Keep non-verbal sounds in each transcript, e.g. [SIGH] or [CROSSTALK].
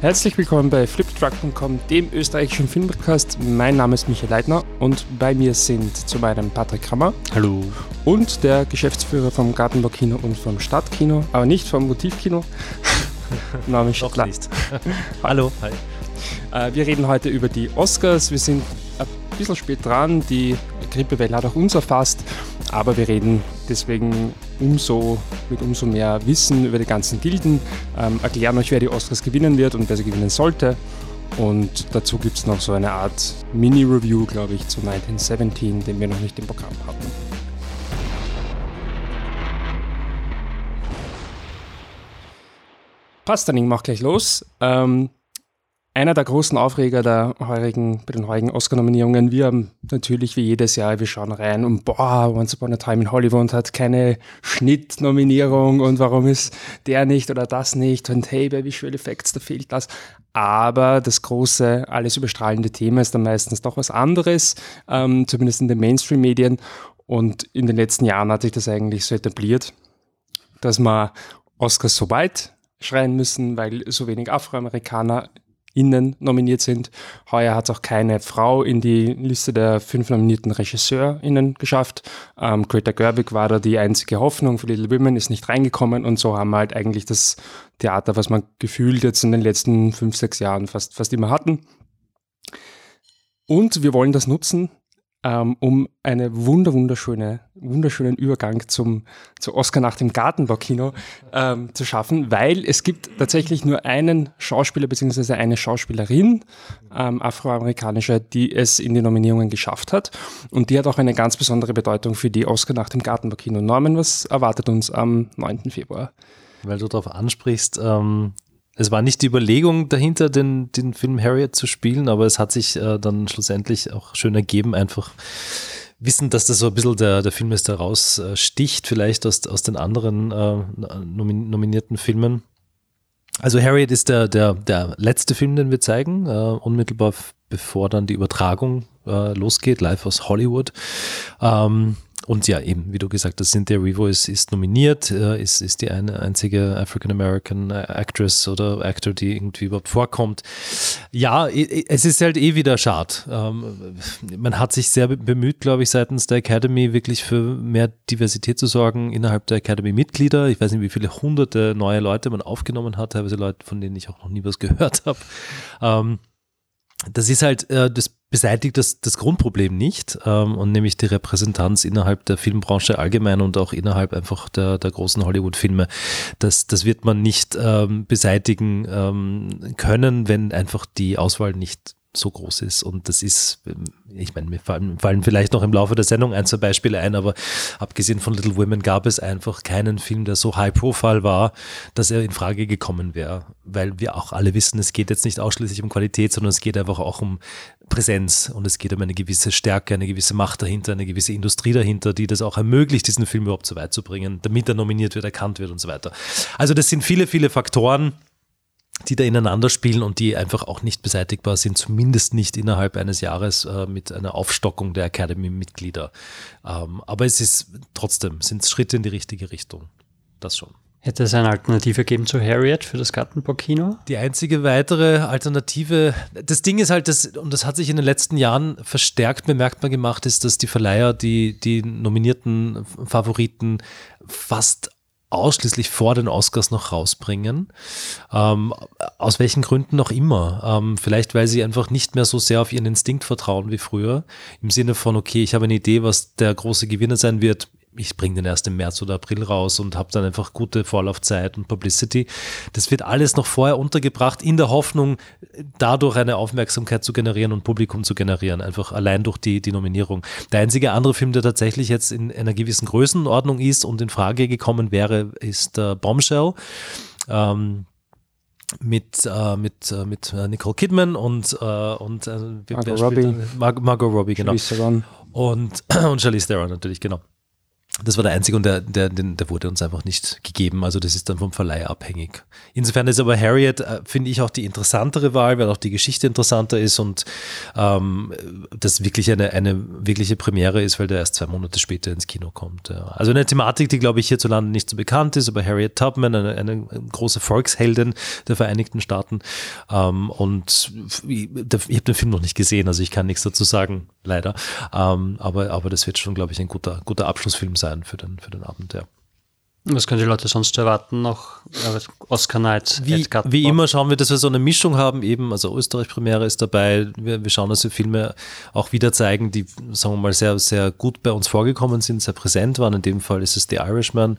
Herzlich willkommen bei fliptruck.com, dem österreichischen Filmpodcast. Mein Name ist Michael Leitner und bei mir sind zum einen Patrick Krammer. Hallo. Und der Geschäftsführer vom Gartenbaukino und vom Stadtkino, aber nicht vom Motivkino. [LAUGHS] Name ist Noch nicht. [LAUGHS] Hallo. Hi. Äh, wir reden heute über die Oscars. Wir sind ein bisschen spät dran. Die Grippewelle hat auch uns erfasst. Aber wir reden deswegen umso, mit umso mehr Wissen über die ganzen Gilden, ähm, erklären euch, wer die Oscars gewinnen wird und wer sie gewinnen sollte. Und dazu gibt es noch so eine Art Mini-Review, glaube ich, zu 1917, den wir noch nicht im Programm hatten. Passt dann, ich mach gleich los. Ähm, einer der großen Aufreger der heurigen, bei den heurigen Oscar-Nominierungen, wir haben natürlich wie jedes Jahr, wir schauen rein und boah, Once Upon a Time in Hollywood hat keine Schnittnominierung und warum ist der nicht oder das nicht und hey, bei Visual Effects, da fehlt das. Aber das große, alles überstrahlende Thema ist dann meistens doch was anderes, ähm, zumindest in den Mainstream-Medien. Und in den letzten Jahren hat sich das eigentlich so etabliert, dass man Oscars so weit schreien müssen, weil so wenig Afroamerikaner Innen nominiert sind. Heuer hat es auch keine Frau in die Liste der fünf nominierten RegisseurInnen geschafft. Ähm, Greta Gerwig war da die einzige Hoffnung für Little Women, ist nicht reingekommen und so haben wir halt eigentlich das Theater, was man gefühlt jetzt in den letzten fünf, sechs Jahren fast, fast immer hatten. Und wir wollen das nutzen, ähm, um einen wunder, wunderschöne, wunderschönen Übergang zum, zu Oscar nach dem Gartenbaukino ähm, zu schaffen, weil es gibt tatsächlich nur einen Schauspieler bzw. eine Schauspielerin, ähm, afroamerikanische, die es in die Nominierungen geschafft hat. Und die hat auch eine ganz besondere Bedeutung für die Oscar nach dem Gartenbaukino. Norman, was erwartet uns am 9. Februar? Weil du darauf ansprichst, ähm, es war nicht die Überlegung dahinter, den, den Film Harriet zu spielen, aber es hat sich äh, dann schlussendlich auch schön ergeben, einfach wissen, dass das so ein bisschen der, der Film ist, der raussticht, vielleicht aus, aus den anderen äh, nominierten Filmen. Also Harriet ist der, der, der letzte Film, den wir zeigen, äh, unmittelbar bevor dann die Übertragung äh, losgeht, live aus Hollywood. Ähm, und ja, eben, wie du gesagt hast, Cynthia Revo ist, ist nominiert, äh, ist, ist die eine einzige African American äh, Actress oder Actor, die irgendwie überhaupt vorkommt. Ja, es ist halt eh wieder schade. Ähm, man hat sich sehr bemüht, glaube ich, seitens der Academy wirklich für mehr Diversität zu sorgen innerhalb der Academy-Mitglieder. Ich weiß nicht, wie viele hunderte neue Leute man aufgenommen hat, teilweise Leute, von denen ich auch noch nie was gehört [LAUGHS] habe. Ähm, das ist halt, äh, das beseitigt das, das Grundproblem nicht, ähm, und nämlich die Repräsentanz innerhalb der Filmbranche allgemein und auch innerhalb einfach der, der großen Hollywood-Filme. Das, das wird man nicht ähm, beseitigen ähm, können, wenn einfach die Auswahl nicht so groß ist. Und das ist, ähm, ich meine, mir fallen, fallen, vielleicht noch im Laufe der Sendung ein, zwei Beispiele ein, aber abgesehen von Little Women gab es einfach keinen Film, der so high profile war, dass er in Frage gekommen wäre. Weil wir auch alle wissen, es geht jetzt nicht ausschließlich um Qualität, sondern es geht einfach auch um Präsenz und es geht um eine gewisse Stärke, eine gewisse Macht dahinter, eine gewisse Industrie dahinter, die das auch ermöglicht, diesen Film überhaupt so weit zu bringen, damit er nominiert wird, erkannt wird und so weiter. Also das sind viele, viele Faktoren, die da ineinander spielen und die einfach auch nicht beseitigbar sind, zumindest nicht innerhalb eines Jahres äh, mit einer Aufstockung der Academy-Mitglieder. Ähm, aber es ist trotzdem, sind Schritte in die richtige Richtung. Das schon. Hätte es eine Alternative geben zu Harriet für das Gartenburg-Kino? Die einzige weitere Alternative, das Ding ist halt, das, und das hat sich in den letzten Jahren verstärkt bemerkbar gemacht, ist, dass die Verleiher die, die nominierten Favoriten fast ausschließlich vor den Oscars noch rausbringen. Ähm, aus welchen Gründen noch immer. Ähm, vielleicht, weil sie einfach nicht mehr so sehr auf ihren Instinkt vertrauen wie früher. Im Sinne von, okay, ich habe eine Idee, was der große Gewinner sein wird ich bringe den erst im März oder April raus und habe dann einfach gute Vorlaufzeit und Publicity. Das wird alles noch vorher untergebracht, in der Hoffnung, dadurch eine Aufmerksamkeit zu generieren und Publikum zu generieren, einfach allein durch die, die Nominierung. Der einzige andere Film, der tatsächlich jetzt in einer gewissen Größenordnung ist und in Frage gekommen wäre, ist äh, Bombshell. Ähm, mit, äh, mit, äh, mit Nicole Kidman und, äh, und äh, Margot Robbie. Mar Margot Robbie, genau. Und, [CLEARS THROAT] und Charlize Theron natürlich, genau. Das war der einzige und der, der, der wurde uns einfach nicht gegeben. Also das ist dann vom Verleih abhängig. Insofern ist aber Harriet, äh, finde ich, auch die interessantere Wahl, weil auch die Geschichte interessanter ist und ähm, das wirklich eine, eine wirkliche Premiere ist, weil der erst zwei Monate später ins Kino kommt. Ja. Also eine Thematik, die, glaube ich, hierzulande nicht so bekannt ist, aber Harriet Tubman, eine, eine große Volksheldin der Vereinigten Staaten. Ähm, und ich, ich habe den Film noch nicht gesehen, also ich kann nichts dazu sagen, leider. Ähm, aber, aber das wird schon, glaube ich, ein guter, guter Abschlussfilm sein sein für den, für den Abend, ja. Was können die Leute sonst erwarten noch? Oscar Night, wie, wie immer schauen wir, dass wir so eine Mischung haben, eben, also Österreich-Premiere ist dabei. Wir, wir schauen, dass wir Filme auch wieder zeigen, die, sagen wir mal, sehr, sehr gut bei uns vorgekommen sind, sehr präsent waren. In dem Fall ist es The Irishman,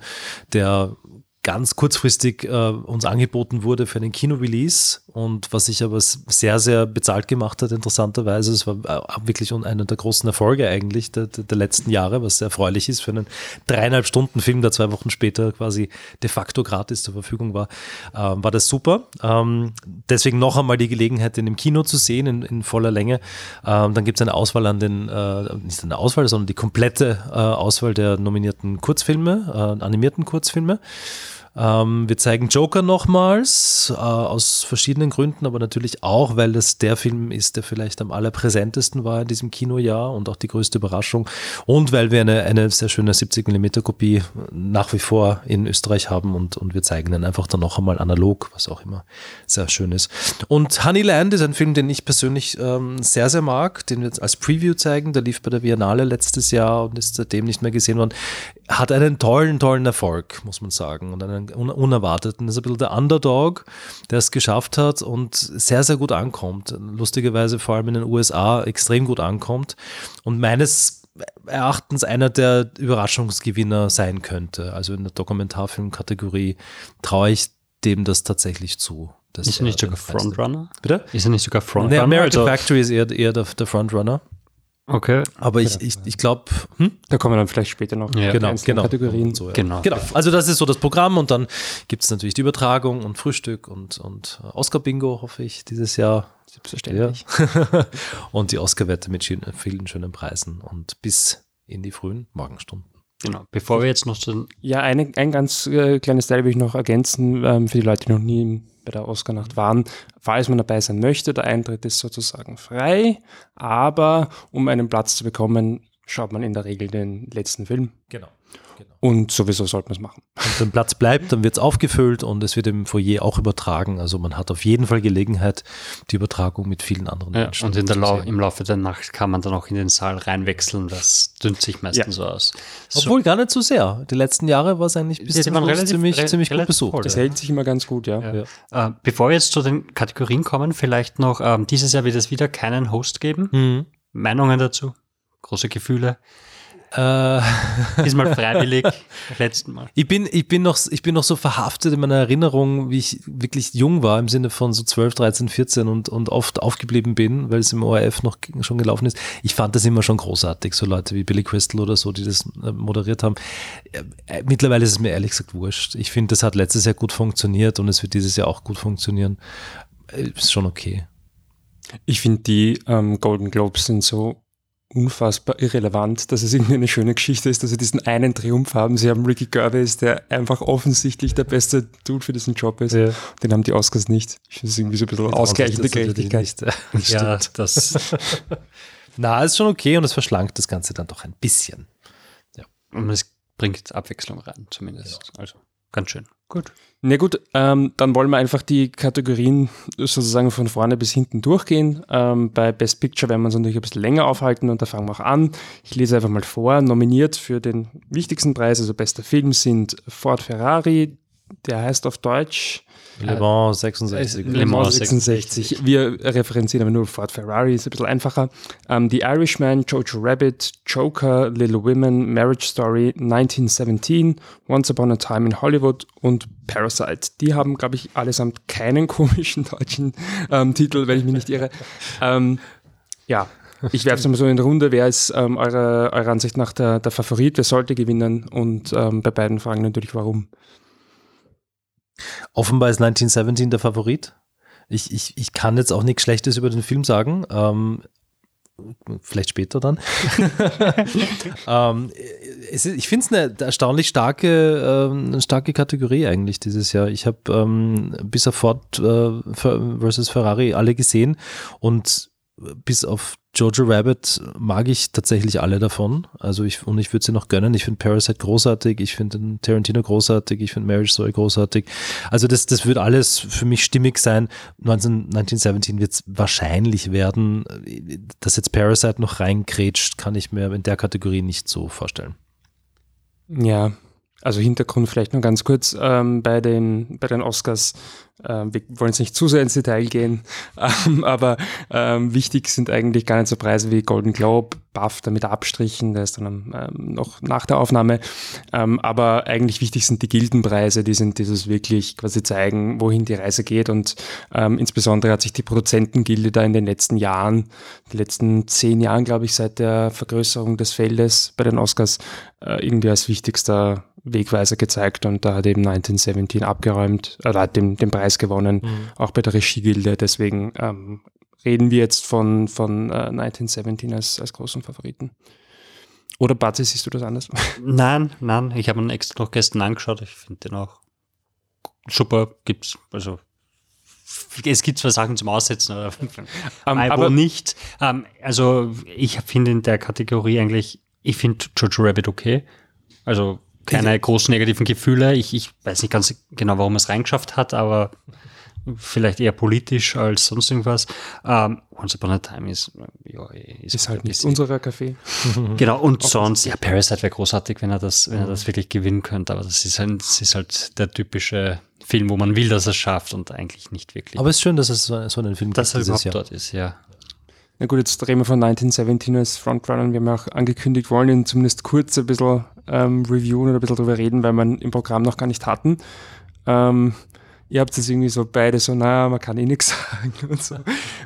der ganz kurzfristig äh, uns angeboten wurde für einen Kino-Release und was sich aber sehr, sehr bezahlt gemacht hat, interessanterweise. Es war äh, wirklich einer der großen Erfolge eigentlich der, der, letzten Jahre, was sehr erfreulich ist für einen dreieinhalb Stunden Film, der zwei Wochen später quasi de facto gratis zur Verfügung war, ähm, war das super. Ähm, deswegen noch einmal die Gelegenheit, den im Kino zu sehen, in, in voller Länge. Ähm, dann gibt es eine Auswahl an den, äh, nicht eine Auswahl, sondern die komplette äh, Auswahl der nominierten Kurzfilme, äh, animierten Kurzfilme. Ähm, wir zeigen Joker nochmals, äh, aus verschiedenen Gründen, aber natürlich auch, weil das der Film ist, der vielleicht am allerpräsentesten war in diesem Kinojahr und auch die größte Überraschung. Und weil wir eine, eine sehr schöne 70mm Kopie nach wie vor in Österreich haben und, und wir zeigen dann einfach dann noch einmal analog, was auch immer sehr schön ist. Und Honeyland ist ein Film, den ich persönlich ähm, sehr, sehr mag, den wir jetzt als Preview zeigen. Der lief bei der Biennale letztes Jahr und ist seitdem nicht mehr gesehen worden. Hat einen tollen, tollen Erfolg, muss man sagen. Und einen unerwarteten. Das ist ein bisschen der Underdog, der es geschafft hat und sehr, sehr gut ankommt. Lustigerweise vor allem in den USA extrem gut ankommt und meines Erachtens einer der Überraschungsgewinner sein könnte. Also in der Dokumentarfilmkategorie traue ich dem das tatsächlich zu. Ist er nicht sogar Frontrunner? Bitte? Ist er nicht sogar Frontrunner? Nee, American also, Factory ist eher, eher der, der Frontrunner. Okay. Aber ich, ich, ich glaube, hm? da kommen wir dann vielleicht später noch ja. genau, genau. Kategorien. So, ja. genau. genau. Also das ist so das Programm und dann gibt es natürlich die Übertragung und Frühstück und, und Oscar-Bingo, hoffe ich, dieses Jahr. Selbstverständlich. Ja. [LAUGHS] und die Oscar-Wette mit vielen schönen Preisen und bis in die frühen Morgenstunden. Genau, bevor wir jetzt noch zu. Ja, eine, ein ganz äh, kleines Teil will ich noch ergänzen ähm, für die Leute, die noch nie bei der Oscar-Nacht waren. Falls man dabei sein möchte, der Eintritt ist sozusagen frei, aber um einen Platz zu bekommen, schaut man in der Regel den letzten Film. Genau. Genau. Und sowieso sollte man es machen. Und wenn Platz bleibt, dann wird es aufgefüllt und es wird im Foyer auch übertragen. Also man hat auf jeden Fall Gelegenheit, die Übertragung mit vielen anderen ja, Menschen. Und in der Lau im Laufe der Nacht kann man dann auch in den Saal reinwechseln. Das dünnt sich meistens ja. so aus. Obwohl gar nicht so sehr. Die letzten Jahre war es eigentlich bis zum Schluss ziemlich, re ziemlich gut besucht. Voll, das hält sich immer ganz gut, ja. Äh, bevor wir jetzt zu den Kategorien kommen, vielleicht noch, ähm, dieses Jahr wird es wieder keinen Host geben. Mhm. Meinungen dazu? Große Gefühle? Äh, Diesmal [LAUGHS] freiwillig, letzten Mal. Ich bin, ich, bin noch, ich bin noch so verhaftet in meiner Erinnerung, wie ich wirklich jung war, im Sinne von so 12, 13, 14 und, und oft aufgeblieben bin, weil es im ORF noch schon gelaufen ist. Ich fand das immer schon großartig, so Leute wie Billy Crystal oder so, die das äh, moderiert haben. Äh, mittlerweile ist es mir ehrlich gesagt wurscht. Ich finde, das hat letztes Jahr gut funktioniert und es wird dieses Jahr auch gut funktionieren. Ist schon okay. Ich finde, die ähm, Golden Globes sind so unfassbar irrelevant, dass es irgendwie eine schöne Geschichte ist, dass sie diesen einen Triumph haben. Sie haben Ricky Gervais, der einfach offensichtlich der beste Dude für diesen Job ist. Ja. Den haben die Oscars nicht. Ich finde es irgendwie so ein bisschen ausgleichende Gerechtigkeit. [LAUGHS] Ja, das. [LAUGHS] Na, ist schon okay und es verschlankt das Ganze dann doch ein bisschen. Ja. Und es bringt Abwechslung rein, zumindest. Ja. Also ganz schön. Gut. Na gut, ähm, dann wollen wir einfach die Kategorien sozusagen von vorne bis hinten durchgehen. Ähm, bei Best Picture werden wir uns natürlich ein bisschen länger aufhalten und da fangen wir auch an. Ich lese einfach mal vor. Nominiert für den wichtigsten Preis, also bester Film, sind Ford Ferrari, der heißt auf Deutsch Le Mans 66. Le Mans 66. Wir referenzieren aber nur Ford Ferrari, ist ein bisschen einfacher. Um, ähm, The Irishman, Jojo Rabbit, Joker, Little Women, Marriage Story, 1917, Once Upon a Time in Hollywood und Parasite. Die haben, glaube ich, allesamt keinen [LAUGHS] komischen deutschen ähm, Titel, wenn ich mich nicht irre. Ähm, ja, ich werfe es mal so in die Runde. Wer ist ähm, eurer, eurer Ansicht nach der, der Favorit? Wer sollte gewinnen? Und ähm, bei beiden Fragen natürlich, warum? Offenbar ist 1917 der Favorit. Ich, ich, ich kann jetzt auch nichts Schlechtes über den Film sagen. Ähm, vielleicht später dann. [LAUGHS] ähm, ist, ich finde es eine erstaunlich starke, ähm, eine starke Kategorie eigentlich dieses Jahr. Ich habe ähm, bis auf Ford äh, versus Ferrari alle gesehen und bis auf Jojo Rabbit mag ich tatsächlich alle davon. Also ich, und ich würde sie noch gönnen. Ich finde Parasite großartig, ich finde Tarantino großartig, ich finde Marriage Story großartig. Also das, das wird alles für mich stimmig sein. 19, 1917 wird es wahrscheinlich werden. Dass jetzt Parasite noch reinkrätscht, kann ich mir in der Kategorie nicht so vorstellen. Ja, also Hintergrund vielleicht nur ganz kurz ähm, bei, den, bei den Oscars. Ähm, wir wollen jetzt nicht zu sehr ins Detail gehen, [LAUGHS] ähm, aber ähm, wichtig sind eigentlich gar nicht so Preise wie Golden Globe, BAFTA mit Abstrichen, der ist dann ähm, noch nach der Aufnahme. Ähm, aber eigentlich wichtig sind die Gildenpreise, die sind dieses wirklich quasi zeigen, wohin die Reise geht. Und ähm, insbesondere hat sich die Produzentengilde da in den letzten Jahren, die letzten zehn Jahren, glaube ich, seit der Vergrößerung des Feldes bei den Oscars, äh, irgendwie als wichtigster Wegweiser gezeigt und da hat eben 1917 abgeräumt, oder hat den, den Preis gewonnen, mhm. auch bei der Regiegilde. Deswegen ähm, reden wir jetzt von, von äh, 1917 als, als großen Favoriten. Oder Batzi, siehst du das anders? [LAUGHS] Nein, nein, ich habe ihn extra noch gestern angeschaut. Ich finde den auch super. Gibt's, also es gibt zwar Sachen zum Aussetzen, aber, [LAUGHS] um, aber nicht. Um, also ich finde in der Kategorie eigentlich, ich finde Jojo Rabbit okay. Also keine großen negativen Gefühle. Ich, ich weiß nicht ganz genau, warum er es reingeschafft hat, aber vielleicht eher politisch als sonst irgendwas. Um, ähm, Once Upon a Time ist, ja, ist, ist halt nicht unserer Café. [LAUGHS] genau, und sonst, ja, Parasite wäre großartig, wenn er das, wenn er das wirklich gewinnen könnte, aber das ist, halt, das ist halt der typische Film, wo man will, dass er es schafft und eigentlich nicht wirklich. Aber es ist schön, dass es so, so einen Film dass gibt. Dass er überhaupt Jahr. dort ist, ja. Na gut, jetzt reden wir von 1917 als Frontrunner. Wir haben ja auch angekündigt, wollen ihn zumindest kurz ein bisschen ähm, reviewen oder ein bisschen drüber reden, weil wir ihn im Programm noch gar nicht hatten. Ähm, ihr habt es irgendwie so beide so, naja, man kann eh nichts [LAUGHS] sagen und so.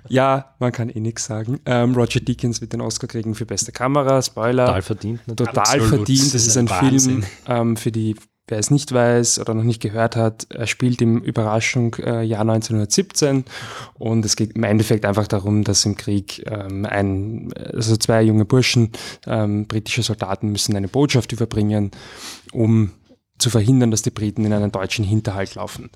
Ja, man kann eh nichts sagen. Ähm, Roger Deakins wird den Oscar kriegen für beste Kamera, Spoiler. Total verdient. Natürlich. Total Absolut. verdient. Das ist ein Wahnsinn. Film ähm, für die, wer es nicht weiß oder noch nicht gehört hat, er spielt im Überraschung äh, Jahr 1917 und es geht im Endeffekt einfach darum, dass im Krieg ähm, ein, also zwei junge Burschen, ähm, britische Soldaten müssen eine Botschaft überbringen, um zu verhindern, dass die Briten in einen deutschen Hinterhalt laufen.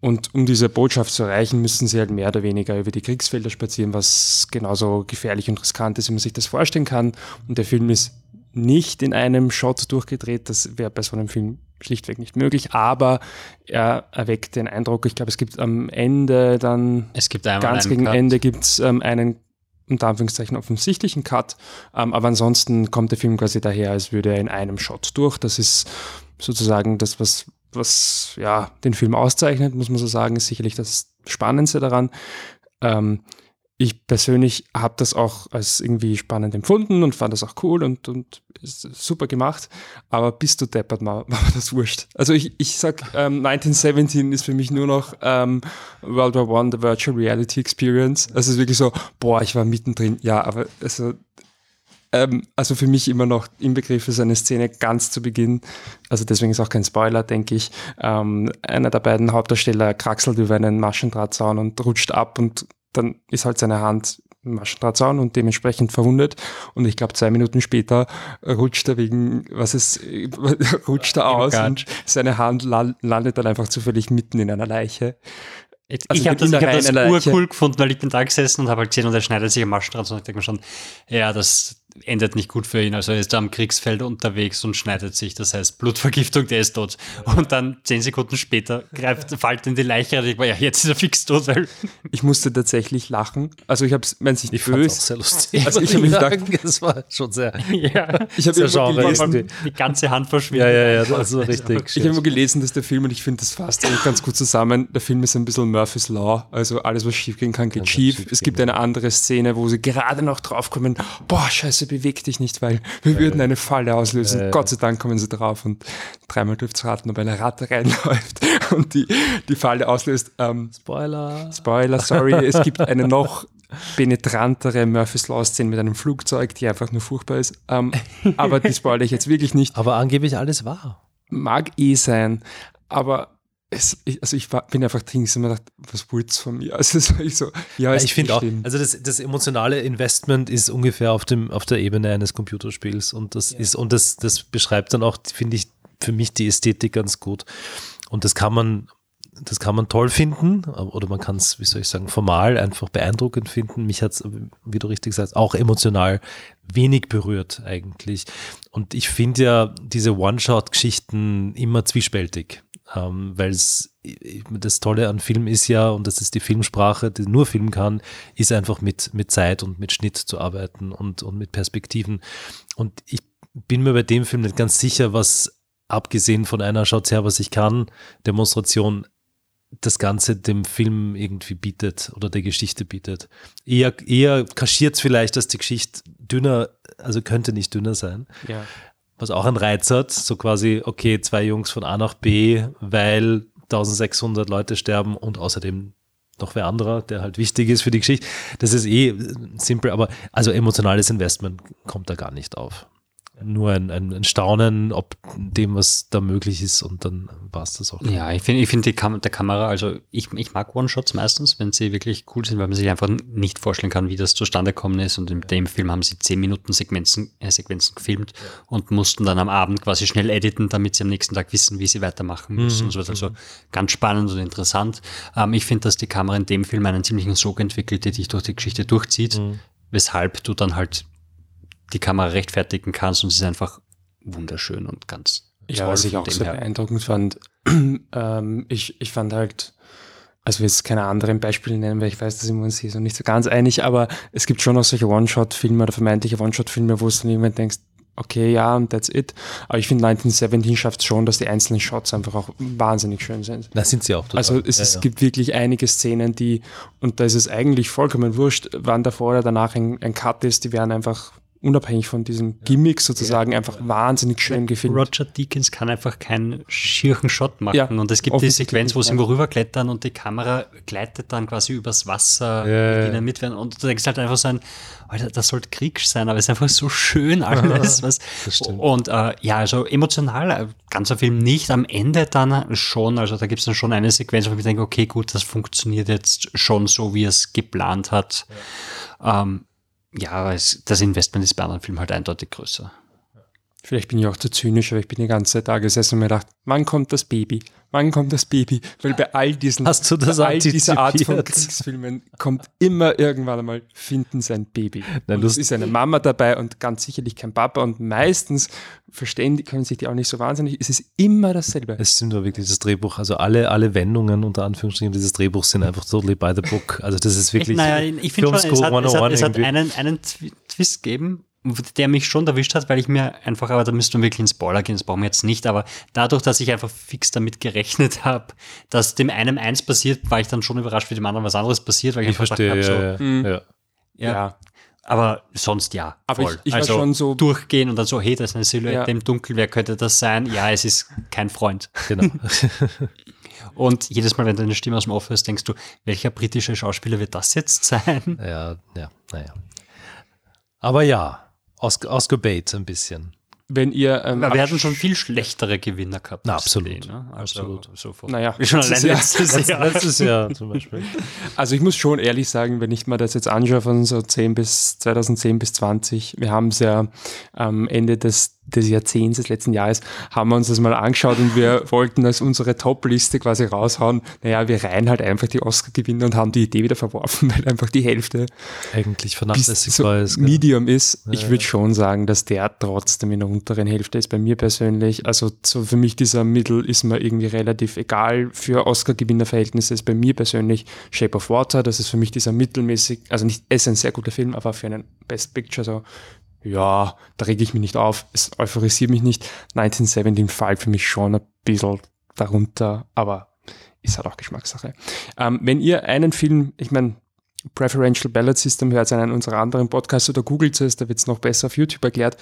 Und um diese Botschaft zu erreichen, müssen sie halt mehr oder weniger über die Kriegsfelder spazieren, was genauso gefährlich und riskant ist, wie man sich das vorstellen kann. Und der Film ist nicht in einem Shot durchgedreht. Das wäre bei so einem Film schlichtweg nicht möglich. Aber er erweckt den Eindruck, ich glaube, es gibt am Ende dann, es gibt ganz gegen Cut. Ende gibt es ähm, einen unter Anführungszeichen offensichtlichen Cut. Ähm, aber ansonsten kommt der Film quasi daher, als würde er in einem Shot durch. Das ist sozusagen das, was was ja den Film auszeichnet, muss man so sagen, ist sicherlich das Spannendste daran. Ähm, ich persönlich habe das auch als irgendwie spannend empfunden und fand das auch cool und, und super gemacht. Aber bist du deppert, war [LAUGHS] mir das wurscht. Also ich, ich sag, ähm, 1917 ist für mich nur noch ähm, World War One, the Virtual Reality Experience. Also es ist wirklich so, boah, ich war mittendrin. Ja, aber also ähm, also für mich immer noch im Begriff ist eine Szene ganz zu Beginn. Also deswegen ist auch kein Spoiler, denke ich. Ähm, einer der beiden Hauptdarsteller kraxelt über einen Maschendrahtzaun und rutscht ab und dann ist halt seine Hand im Maschendrahtzaun und dementsprechend verwundet. Und ich glaube, zwei Minuten später rutscht er wegen, was ist, [LAUGHS] rutscht er aus und seine Hand landet dann einfach zufällig mitten in einer Leiche. Also ich habe das, hab das urcool gefunden, weil ich bin da gesessen und habe halt gesehen, und er schneidet sich am Maschendraht und ich denke mir schon, ja, das endet nicht gut für ihn. Also er ist da am Kriegsfeld unterwegs und schneidet sich. Das heißt, Blutvergiftung, der ist tot. Und dann zehn Sekunden später greift, [LAUGHS] fällt in die Leiche und ich war, ja, jetzt ist er fix tot. Weil ich musste tatsächlich lachen. Also ich habe es, wenn sich Ich es auch sehr lustig. Also ich habe mich gedacht, das war schon sehr, ja. ich habe immer gelesen, die ganze Hand verschwindet. Ja, ja, ja, das war [LAUGHS] richtig. Ich habe immer gelesen, dass der Film, und ich finde, das fasst eigentlich ganz gut zusammen, der Film ist ein bisschen Murphy's Law. Also alles, was schief gehen kann, geht Ganz schief. Es gibt eine andere Szene, wo sie gerade noch draufkommen, boah, scheiße, beweg dich nicht, weil wir ja, würden eine Falle auslösen. Äh, Gott sei Dank kommen sie drauf und dreimal dürft raten, ob eine Ratte [LAUGHS] reinläuft und die, die Falle auslöst. Ähm, Spoiler. Spoiler, sorry. [LAUGHS] es gibt eine noch penetrantere Murphy's Law-Szene mit einem Flugzeug, die einfach nur furchtbar ist. Ähm, aber die [LAUGHS] spoilere ich jetzt wirklich nicht. Aber angeblich alles wahr. Mag eh sein, aber es, also ich war, bin einfach drin und mir gedacht, was wollt's von mir? [LAUGHS] Also so, ich so, ja, ja ich finde auch, also das, das emotionale Investment ist ungefähr auf dem auf der Ebene eines Computerspiels und das ja. ist und das das beschreibt dann auch, finde ich, für mich die Ästhetik ganz gut und das kann man das kann man toll finden oder man kann es, wie soll ich sagen, formal einfach beeindruckend finden. Mich hat es, wie du richtig sagst, auch emotional wenig berührt eigentlich. Und ich finde ja diese One-Shot-Geschichten immer zwiespältig ähm, weil das Tolle an Film ist ja, und das ist die Filmsprache, die nur Film kann, ist einfach mit, mit Zeit und mit Schnitt zu arbeiten und, und mit Perspektiven. Und ich bin mir bei dem Film nicht ganz sicher, was abgesehen von einer Schaut her, was ich kann, Demonstration das Ganze dem Film irgendwie bietet oder der Geschichte bietet. Eher, eher kaschiert vielleicht, dass die Geschichte dünner, also könnte nicht dünner sein. Ja was auch einen Reiz hat, so quasi, okay, zwei Jungs von A nach B, weil 1600 Leute sterben und außerdem noch wer anderer, der halt wichtig ist für die Geschichte. Das ist eh simpel, aber also emotionales Investment kommt da gar nicht auf nur ein, ein, ein, Staunen, ob dem, was da möglich ist und dann war es das auch. Ja, ich finde ich find die Kam der Kamera, also ich, ich mag One-Shots meistens, wenn sie wirklich cool sind, weil man sich einfach nicht vorstellen kann, wie das zustande gekommen ist und in dem Film haben sie 10 Minuten Sequenzen, äh, Sequenzen gefilmt und mussten dann am Abend quasi schnell editen, damit sie am nächsten Tag wissen, wie sie weitermachen müssen. Mhm. So, also ganz spannend und interessant. Ähm, ich finde, dass die Kamera in dem Film einen ziemlichen Sog entwickelt, der dich durch die Geschichte durchzieht, mhm. weshalb du dann halt die Kamera rechtfertigen kannst und es ist einfach wunderschön und ganz Ja, was ich auch sehr her. beeindruckend fand, [CLEARS THROAT] ähm, ich, ich fand halt, also jetzt keine anderen Beispiele nennen, weil ich weiß, da sind wir uns hier so nicht so ganz einig, aber es gibt schon auch solche One-Shot-Filme oder vermeintliche One-Shot-Filme, wo es dann jemand denkst, okay, ja, und that's it. Aber ich finde 1917 schafft es schon, dass die einzelnen Shots einfach auch wahnsinnig schön sind. Da sind sie auch total. Also es, ja, es ja. gibt wirklich einige Szenen, die, und da ist es eigentlich vollkommen wurscht, wann davor oder danach ein, ein Cut ist, die werden einfach unabhängig von diesem Gimmick sozusagen ja. einfach wahnsinnig schön gefilmt. Roger Deakins kann einfach keinen schirchen Shot machen. Ja, und es gibt die Sequenz, wo sie irgendwo rüberklettern und die Kamera gleitet dann quasi übers Wasser ja, mit ihnen mit. Und du denkst halt einfach so ein, Alter, das sollte kriegisch sein, aber es ist einfach so schön alles. [LAUGHS] was, und äh, ja, also emotional, äh, ganzer Film nicht, am Ende dann schon, also da gibt es dann schon eine Sequenz, wo ich denke, okay, gut, das funktioniert jetzt schon so, wie es geplant hat. Ähm, ja, das Investment ist bei anderen Filmen halt eindeutig größer. Vielleicht bin ich auch zu zynisch, aber ich bin die ganze Zeit da gesessen und mir gedacht, wann kommt das Baby? Wann kommt das Baby? Weil bei all diesen, Hast du das bei all dieser Art von Kriegsfilmen kommt immer irgendwann einmal finden sein Baby. Nein, es ist eine Mama dabei und ganz sicherlich kein Papa und meistens verstehen können sich die auch nicht so wahnsinnig. Es ist immer dasselbe. Es stimmt aber wirklich das Drehbuch. Also alle, alle Wendungen unter Anführungsstrichen dieses Drehbuchs sind einfach totally by the book. Also das ist wirklich. Ich, naja, ich finde schon, es hat, es hat, es hat einen, einen Twist gegeben der mich schon erwischt hat, weil ich mir einfach, aber da müsste man wirklich ins Spoiler gehen, das brauchen wir jetzt nicht, aber dadurch, dass ich einfach fix damit gerechnet [LAUGHS] habe, dass dem einen eins passiert, war ich dann schon überrascht, wie dem anderen was anderes passiert, weil ich, ich verstehe, habe, so, ja, hm, ja. ja. ja. Aber sonst ja. Aber voll. ich, ich also schon so durchgehen und dann so, hey, das ist eine Silhouette ja. im Dunkel, wer könnte das sein? Ja, es ist kein Freund. Genau. [LAUGHS] [LAUGHS] und jedes Mal, wenn du eine Stimme aus dem Office denkst du, welcher britische Schauspieler wird das jetzt sein? Ja, ja, naja. Aber ja, aus, ausgebait ein bisschen. Wenn ihr. Ähm, wir hatten schon viel schlechtere Gewinner gehabt. Na, absolut. Die, ne? also, absolut. So naja, schon allein letztes Jahr. letztes Jahr zum [LAUGHS] Beispiel. Also ich muss schon ehrlich sagen, wenn ich mir das jetzt anschaue von so 10 bis 2010 bis 20, wir haben es ja am Ende des des Jahrzehnts, des letzten Jahres, haben wir uns das mal angeschaut und wir [LAUGHS] wollten als unsere Top-Liste quasi raushauen. Naja, wir reihen halt einfach die Oscar-Gewinner und haben die Idee wieder verworfen, [LAUGHS] weil einfach die Hälfte eigentlich vernachlässigbar so ist. Medium ist. Ja, ich würde schon sagen, dass der trotzdem in der unteren Hälfte ist bei mir persönlich. Also so für mich dieser Mittel ist mir irgendwie relativ egal. Für Oscar-Gewinner-Verhältnisse ist bei mir persönlich Shape of Water. Das ist für mich dieser mittelmäßig, also nicht, es ist ein sehr guter Film, aber für einen Best Picture so ja, da rege ich mich nicht auf, es euphorisiert mich nicht. 1917 fällt für mich schon ein bisschen darunter, aber ist halt auch Geschmackssache. Ähm, wenn ihr einen Film, ich meine, Preferential Ballot System hört in einem unserer anderen Podcasts oder googelt es, da wird es noch besser auf YouTube erklärt.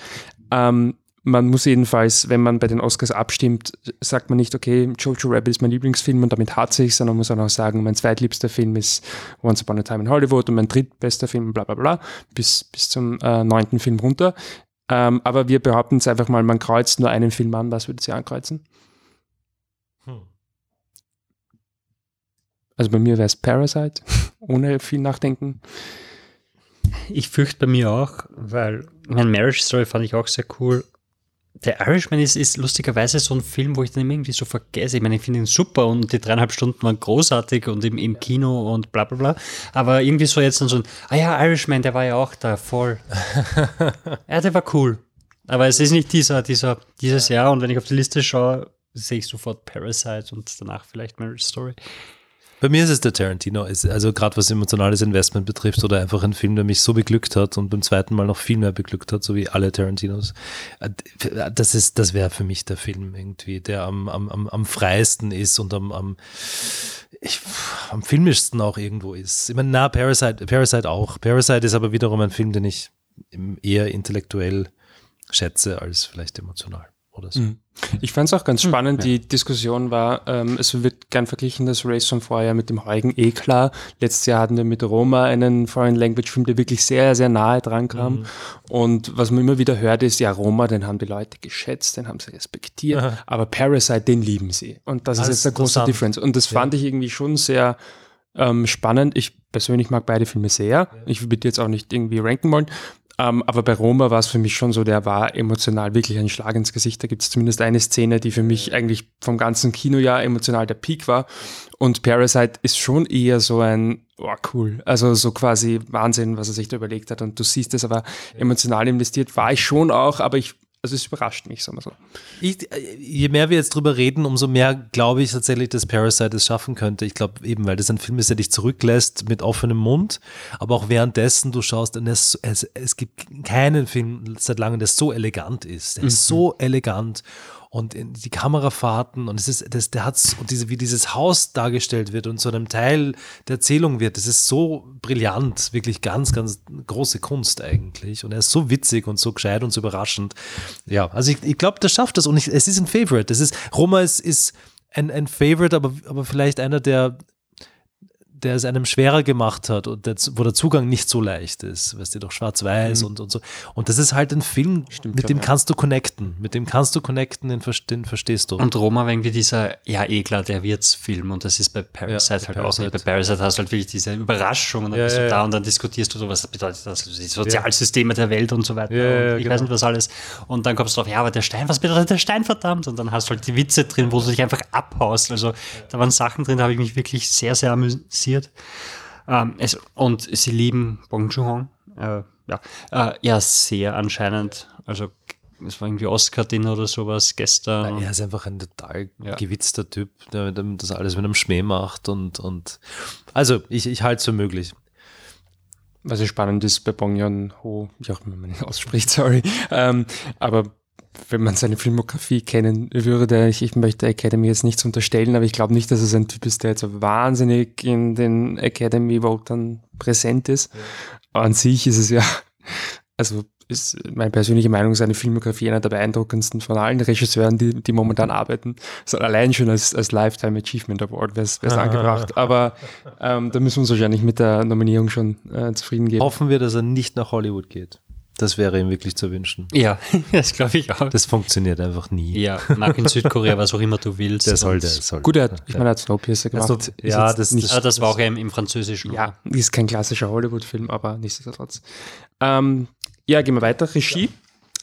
Ähm, man muss jedenfalls, wenn man bei den Oscars abstimmt, sagt man nicht, okay, Jojo Rabbit ist mein Lieblingsfilm und damit hat sich, sondern man muss auch sagen, mein zweitliebster Film ist Once Upon a Time in Hollywood und mein drittbester Film, bla bla bla, bis, bis zum äh, neunten Film runter. Ähm, aber wir behaupten es einfach mal, man kreuzt nur einen Film an. Was würdet ihr ankreuzen? Hm. Also bei mir wäre es Parasite, [LAUGHS] ohne viel Nachdenken. Ich fürchte bei mir auch, weil mein Marriage Story fand ich auch sehr cool. Der Irishman ist, ist lustigerweise so ein Film, wo ich dann irgendwie so vergesse. Ich meine, ich finde ihn super und die dreieinhalb Stunden waren großartig und im, im Kino und bla bla bla. Aber irgendwie so jetzt dann so ein, ah ja, Irishman, der war ja auch da, voll. [LAUGHS] ja, der war cool. Aber es ist nicht dieser, dieser, dieses Jahr und wenn ich auf die Liste schaue, sehe ich sofort Parasite und danach vielleicht Marriage Story. Bei mir ist es der Tarantino, also gerade was emotionales Investment betrifft oder einfach ein Film, der mich so beglückt hat und beim zweiten Mal noch viel mehr beglückt hat, so wie alle Tarantinos. Das ist, das wäre für mich der Film irgendwie, der am, am, am freiesten ist und am, am, ich, am filmischsten auch irgendwo ist. Ich meine, na, Parasite, Parasite auch. Parasite ist aber wiederum ein Film, den ich eher intellektuell schätze als vielleicht emotional oder so. Mhm. Ich fand es auch ganz hm, spannend, mhm, ja. die Diskussion war, ähm, es wird gern verglichen, das Race von vorher mit dem heutigen eh klar. Letztes Jahr hatten wir mit Roma einen Foreign Language Film, der wirklich sehr, sehr nahe dran kam. Mhm. Und was man immer wieder hört, ist, ja, Roma, den haben die Leute geschätzt, den haben sie respektiert, Aha. aber Parasite, den lieben sie. Und das, das ist jetzt der große Difference. Und das fand ja. ich irgendwie schon sehr ähm, spannend. Ich persönlich mag beide Filme sehr. Ja. Ich würde jetzt auch nicht irgendwie ranken wollen. Ähm, aber bei Roma war es für mich schon so, der war emotional wirklich ein Schlag ins Gesicht. Da gibt es zumindest eine Szene, die für mich eigentlich vom ganzen Kinojahr emotional der Peak war. Und Parasite ist schon eher so ein, oh cool, also so quasi Wahnsinn, was er sich da überlegt hat. Und du siehst es aber emotional investiert, war ich schon auch, aber ich also es überrascht mich, sagen wir so. Ich, je mehr wir jetzt drüber reden, umso mehr glaube ich tatsächlich, dass Parasite es schaffen könnte. Ich glaube eben, weil das ein Film ist, der dich zurücklässt mit offenem Mund, aber auch währenddessen du schaust, es, es, es gibt keinen Film seit langem, der so elegant ist. Der mhm. ist so elegant und die Kamerafahrten und es ist, das, der hat's, und diese, wie dieses Haus dargestellt wird und zu einem Teil der Erzählung wird, das ist so brillant, wirklich ganz, ganz große Kunst eigentlich. Und er ist so witzig und so gescheit und so überraschend. Ja, also ich, ich glaube, das schafft das und ich, es ist ein Favorite. Es ist, Roma ist, ist ein, ein Favorite, aber, aber vielleicht einer der der es einem schwerer gemacht hat und der, wo der Zugang nicht so leicht ist, weißt du, doch schwarz-weiß mhm. und, und so. Und das ist halt ein Film, Stimmt mit dem ja. kannst du connecten. Mit dem kannst du connecten, den, den verstehst du. Und Roma war irgendwie dieser, ja, eh klar, der Wirtsfilm und das ist bei Parasite ja, halt Parasite. auch. Bei Parasite hast du halt wirklich diese Überraschung und dann bist du da und dann diskutierst du, was bedeutet das, die Sozialsysteme der Welt und so weiter. und ich genau. weiß nicht, was alles. Und dann kommst du drauf, ja, aber der Stein, was bedeutet der Stein, verdammt? Und dann hast du halt die Witze drin, wo du dich einfach abhaust. Also da waren Sachen drin, da habe ich mich wirklich sehr, sehr amüsiert passiert. Ähm, es, und sie lieben Bong Joon-ho. Äh, ja, äh, ja, sehr anscheinend. Also es war irgendwie Oscar-Dinner oder sowas gestern. er ist einfach ein total ja. gewitzter Typ, der das alles mit einem Schmäh macht und, und also ich, ich halte es für möglich. Was ja spannend ist bei Bong Joon-ho, wie auch immer man ihn ausspricht, [LAUGHS] sorry, ähm, aber wenn man seine Filmografie kennen würde, ich, ich möchte Academy jetzt nichts unterstellen, aber ich glaube nicht, dass es ein Typ ist, der jetzt so wahnsinnig in den Academy Votern präsent ist. Ja. An sich ist es ja, also ist meine persönliche Meinung, seine Filmografie einer der beeindruckendsten von allen Regisseuren, die, die momentan arbeiten. So allein schon als, als Lifetime Achievement Award wäre es angebracht. Aber ähm, da müssen wir uns wahrscheinlich mit der Nominierung schon äh, zufrieden geben. Hoffen wir, dass er nicht nach Hollywood geht. Das wäre ihm wirklich zu wünschen. Ja, [LAUGHS] das glaube ich auch. Das funktioniert einfach nie. Ja, mag in Südkorea, was auch immer du willst. Der soll, der soll. Gut, er hat, ich meine, er hat Snowpiercer gemacht. Also, ja, das, nicht, das, das war auch im, im Französischen. Ja, ist kein klassischer Hollywood-Film, aber nichtsdestotrotz. Ähm, ja, gehen wir weiter. Regie.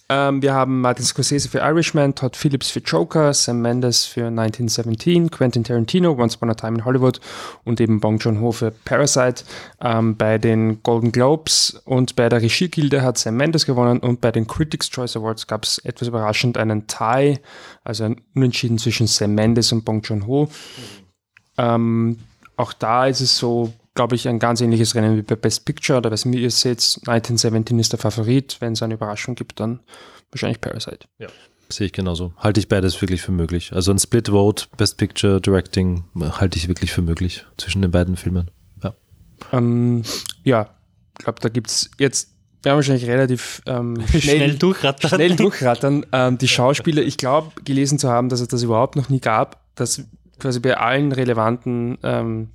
Ähm, wir haben Martin Scorsese für Irishman, Todd Phillips für Joker, Sam Mendes für 1917, Quentin Tarantino, Once Upon a Time in Hollywood und eben Bong Joon-ho für Parasite. Ähm, bei den Golden Globes und bei der Regiegilde hat Sam Mendes gewonnen und bei den Critics' Choice Awards gab es etwas überraschend einen Tie, also ein Unentschieden zwischen Sam Mendes und Bong Joon-ho. Ähm, auch da ist es so, glaube ich, ein ganz ähnliches Rennen wie bei Best Picture oder was mir ihr seht. 1917 ist der Favorit. Wenn es eine Überraschung gibt, dann wahrscheinlich Parasite. Ja. Sehe ich genauso. Halte ich beides wirklich für möglich. Also ein Split Vote, Best Picture, Directing halte ich wirklich für möglich zwischen den beiden Filmen. Ja, ähm, ja ich glaube, da gibt es jetzt wir haben wahrscheinlich relativ ähm, [LAUGHS] schnell, schnell, durchrattern. Schnell durchrattern. Ähm, die Schauspieler, [LAUGHS] ich glaube, gelesen zu haben, dass es das überhaupt noch nie gab, dass quasi bei allen relevanten ähm,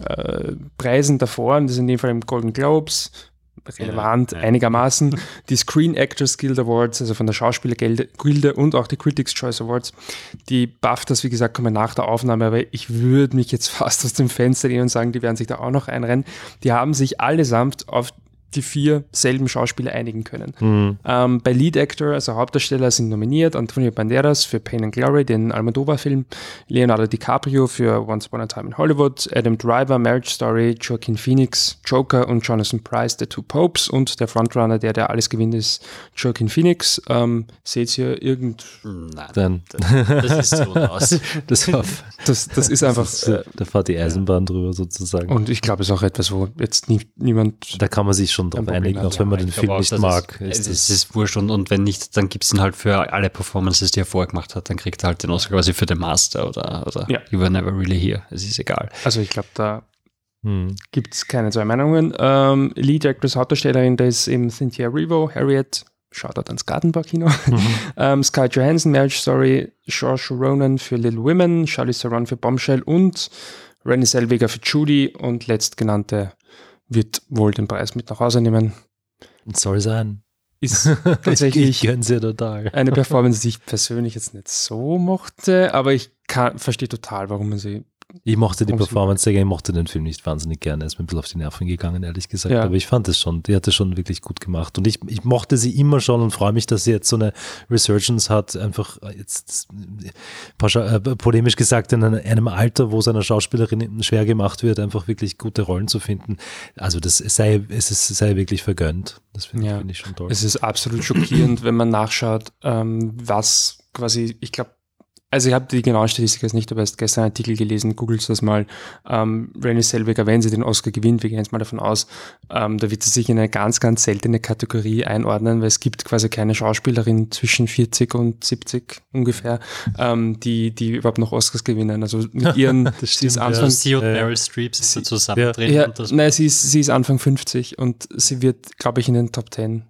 äh, Preisen davor, und das sind in dem Fall im Golden Globes, relevant ja, ja. einigermaßen. [LAUGHS] Die Screen Actors Guild Awards, also von der Schauspielergilde und auch die Critics Choice Awards. Die BAFTAs, wie gesagt, kommen nach der Aufnahme, aber ich würde mich jetzt [LAUGHS] fast aus dem Fenster lehnen und sagen, die werden sich da auch noch einrennen. Die haben sich allesamt auf die vier selben Schauspieler einigen können. Mhm. Ähm, bei Lead Actor, also Hauptdarsteller, sind nominiert Antonio Banderas für Pain and Glory, den Almodovar-Film, Leonardo DiCaprio für Once Upon a Time in Hollywood, Adam Driver, Marriage Story, Joaquin Phoenix, Joker und Jonathan Price, The Two Popes und der Frontrunner, der der alles gewinnt, ist Joaquin Phoenix. Ähm, seht ihr irgend... Nein, Dann. das ist so aus. [LAUGHS] das, das, das, ist einfach... Das ist, äh, da fährt die Eisenbahn drüber sozusagen. Und ich glaube, es ist auch etwas, wo jetzt nie, niemand... Da kann man sich schon schon drauf einigen, auch wenn man den Film nicht mag. Ist, ist es ist wurscht und, und wenn nicht, dann gibt es ihn halt für alle Performances, die er vorher gemacht hat, dann kriegt er halt den Oscar quasi für den Master oder, oder ja. You Were Never Really Here. Es ist egal. Also ich glaube, da hm. gibt es keine zwei Meinungen. Ähm, Lead Actress Hauptdarstellerin, da ist eben Cynthia Erivo, Harriet, Shoutout ans Gartenbau-Kino. Mhm. [LAUGHS] ähm, Sky Johansson, Marriage Story, George Ronan für Little Women, Charlie Theron für Bombshell und Renée Zellweger für Judy und letztgenannte wird wohl den Preis mit nach Hause nehmen. Soll sein. Ist [LAUGHS] tatsächlich ich ja total. eine Performance, die ich persönlich jetzt nicht so mochte, aber ich verstehe total, warum man sie ich mochte die Performance sehr gerne, ich mochte den Film nicht wahnsinnig gerne. Er ist mir ein bisschen auf die Nerven gegangen, ehrlich gesagt. Ja. Aber ich fand es schon, die hat es schon wirklich gut gemacht. Und ich, ich mochte sie immer schon und freue mich, dass sie jetzt so eine Resurgence hat. Einfach jetzt äh, polemisch gesagt, in einem Alter, wo seiner Schauspielerin schwer gemacht wird, einfach wirklich gute Rollen zu finden. Also das sei, es ist, sei wirklich vergönnt. Das finde ja. find ich schon toll. Es ist absolut schockierend, wenn man nachschaut, ähm, was quasi, ich glaube, also ich habe die genaue Statistik jetzt nicht, aber erst gestern einen Artikel gelesen, googelt das mal. Ähm, Renée Selweger, wenn sie den Oscar gewinnt, wir gehen jetzt mal davon aus, ähm, da wird sie sich in eine ganz, ganz seltene Kategorie einordnen, weil es gibt quasi keine Schauspielerin zwischen 40 und 70 ungefähr, ähm, die, die überhaupt noch Oscars gewinnen. Also mit [LAUGHS] ihren, das stimmt, sie ist Anfang, ja. Sie und Meryl Streep sind zusammen drin. Ja, nein, sie ist, sie ist Anfang 50 und sie wird, glaube ich, in den Top 10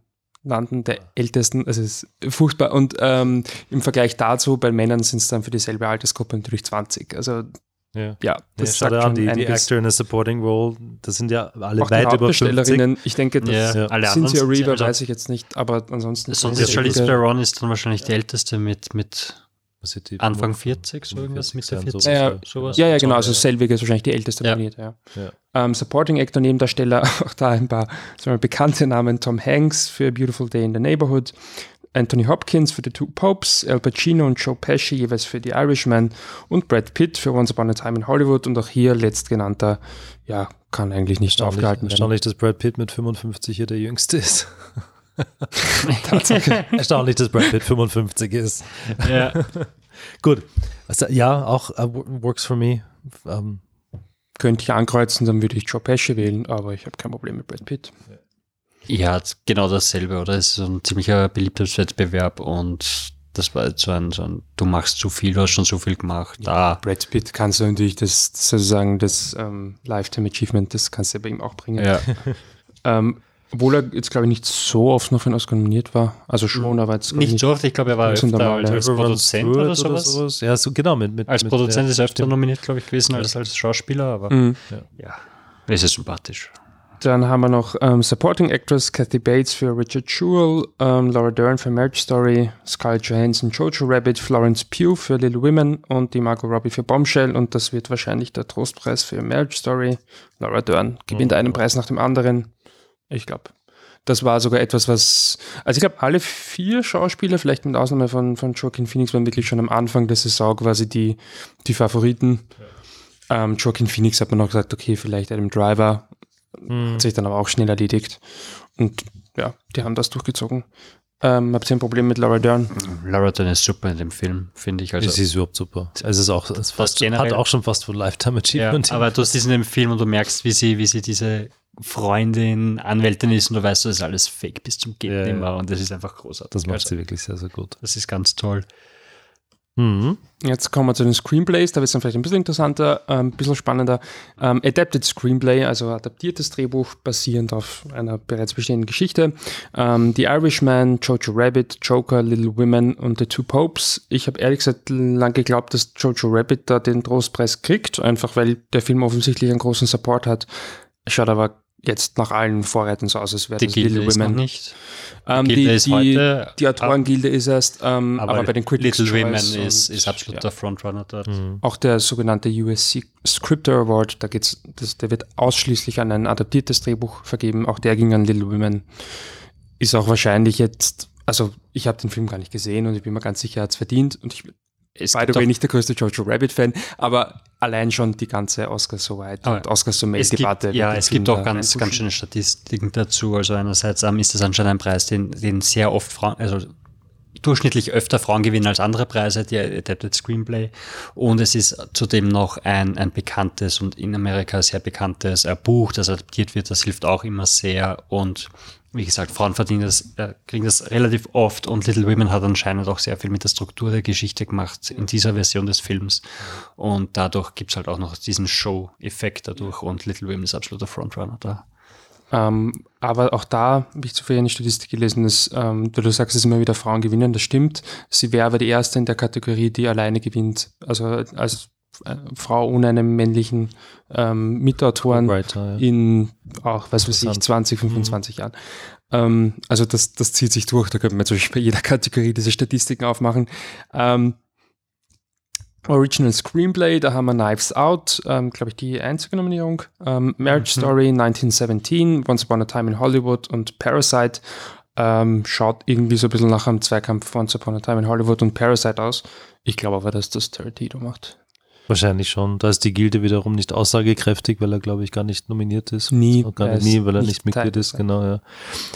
landen, der ältesten, also es ist furchtbar. Und ähm, im Vergleich dazu, bei Männern sind es dann für dieselbe Altersgruppe natürlich 20. Also ja, ja das ja, sagt schon die, die Actor in a Supporting Role, das sind ja alle auch weit über 50. Ich denke, das ja. alle Cynthia Reaver weiß ich jetzt nicht, aber ansonsten. Sonst ist Charlize Theron ist dann wahrscheinlich die älteste mit, mit Anfang 40, so irgendwas, Mitte 40, ja, sowas. Ja, ja, genau, also Selviger ist wahrscheinlich die älteste ja. ja. ja. Ähm, Supporting Actor, Nebendarsteller, [LAUGHS] auch da ein paar wir, bekannte Namen, Tom Hanks für Beautiful Day in the Neighborhood, Anthony Hopkins für The Two Popes, Al Pacino und Joe Pesci jeweils für The Irishman und Brad Pitt für Once Upon a Time in Hollywood und auch hier letztgenannter, ja, kann eigentlich nicht aufgehalten werden. Erstaunlich, dass Brad Pitt mit 55 hier der Jüngste ist. [LAUGHS] [LAUGHS] Erstaunlich, dass Brad Pitt 55 ist. Ja. [LAUGHS] Gut. Also, ja, auch uh, works for me. Um, ähm, Könnte ich ankreuzen, dann würde ich Joe Pesci wählen, aber ich habe kein Problem mit Brad Pitt. Ja, genau dasselbe, oder? Es ist so ein ziemlicher Beliebtheitswettbewerb und das war jetzt so ein, so ein, du machst zu viel, du hast schon so viel gemacht. Ja, da. Brad Pitt kannst du natürlich das, sozusagen das ähm, Lifetime Achievement, das kannst du bei ihm auch bringen. Ja. [LAUGHS] ähm, obwohl er jetzt, glaube ich, nicht so oft noch für einen Oscar nominiert war. Also schon, aber jetzt. Nicht so oft, ich glaube, er war öfter normal, als Produzent oder sowas. oder sowas. Ja, so, genau. Mit, mit, als mit, Produzent ja, ist er öfter nominiert, glaube ich, gewesen als als Schauspieler, aber mhm. ja. ja, ist sympathisch. Dann haben wir noch ähm, Supporting Actress Kathy Bates für Richard Jewell, ähm, Laura Dern für Marriage Story, Scarlett Johansson, Jojo Rabbit, Florence Pugh für Little Women und die Margot Robbie für Bombshell und das wird wahrscheinlich der Trostpreis für Marriage Story. Laura Dern gewinnt mhm. einen Preis nach dem anderen. Ich glaube, das war sogar etwas, was, also ich glaube, alle vier Schauspieler, vielleicht mit Ausnahme von, von Joaquin Phoenix, waren wirklich schon am Anfang der Saison quasi die, die Favoriten. Ja. Ähm, Joaquin Phoenix hat man noch gesagt, okay, vielleicht einem Driver. Mhm. Hat sich dann aber auch schnell erledigt. Und ja, die haben das durchgezogen. Ähm, habt ihr ein Problem mit Laura Dern? Laura Dern ist super in dem Film, finde ich. Also, sie ist überhaupt super. Also es ist auch, es fast, hat auch schon fast von Lifetime Achievement. Ja, aber du siehst in dem Film und du merkst, wie sie, wie sie diese Freundin, Anwältin ist und du weißt, das ist alles fake bis zum Geht ja, nimmer und das ist einfach großartig. Das macht also, sie wirklich sehr, sehr gut. Das ist ganz toll. Mhm. Jetzt kommen wir zu den Screenplays, da wird es dann vielleicht ein bisschen interessanter, äh, ein bisschen spannender. Ähm, Adapted Screenplay, also adaptiertes Drehbuch basierend auf einer bereits bestehenden Geschichte. Ähm, The Irishman, Jojo Rabbit, Joker, Little Women und The Two Popes. Ich habe ehrlich gesagt lange geglaubt, dass Jojo Rabbit da den Trostpreis kriegt, einfach weil der Film offensichtlich einen großen Support hat. Schaut aber jetzt nach allen Vorräten so aus, als wäre das Gilde Little Women. nicht. Ähm, die, die, die, die Autorengilde ist erst, ähm, aber, aber, bei den Critics Little Women ist, ist absoluter ja. Frontrunner dort. Mhm. Auch der sogenannte USC Scripter Award, da geht's, das, der wird ausschließlich an ein adaptiertes Drehbuch vergeben. Auch der ging an Little Women. Ist auch wahrscheinlich jetzt, also ich habe den Film gar nicht gesehen und ich bin mir ganz sicher, er hat es verdient und ich es By the way, nicht der größte Jojo Rabbit-Fan, aber allein schon die ganze Oscar so weit und Oscar so Debatte. Ja, es gibt auch ganz, ganz schöne Statistiken dazu. Also einerseits um, ist das anscheinend ein Preis, den, den sehr oft Frauen, also durchschnittlich öfter Frauen gewinnen als andere Preise, die Adapted Screenplay. Und es ist zudem noch ein, ein bekanntes und in Amerika sehr bekanntes Buch, das adaptiert wird. Das hilft auch immer sehr. Und wie gesagt, Frauen verdienen das, äh, kriegen das relativ oft und Little Women hat anscheinend auch sehr viel mit der Struktur der Geschichte gemacht in dieser Version des Films. Und dadurch gibt es halt auch noch diesen Show-Effekt dadurch und Little Women ist absoluter Frontrunner da. Ähm, aber auch da habe ich zufällig eine Statistik gelesen, dass ähm, du, sagst, dass immer wieder Frauen gewinnen, das stimmt. Sie wäre aber die erste in der Kategorie, die alleine gewinnt. Also als Frau ohne einen männlichen ähm, Mitautoren ja. in auch, was weiß ich, 20, 25 mhm. Jahren. Ähm, also das, das zieht sich durch, da könnte man natürlich bei jeder Kategorie diese Statistiken aufmachen. Ähm, Original Screenplay, da haben wir Knives Out, ähm, glaube ich, die einzige Nominierung. Ähm, Marriage mhm. Story 1917, Once Upon a Time in Hollywood und Parasite. Ähm, schaut irgendwie so ein bisschen nach einem Zweikampf Once Upon a Time in Hollywood und Parasite aus. Ich glaube aber, dass das Tarantino macht. Wahrscheinlich schon. Da ist die Gilde wiederum nicht aussagekräftig, weil er, glaube ich, gar nicht nominiert ist. Nie. Gar nicht, nie, weil er nicht, nicht Mitglied ist, genau, ja.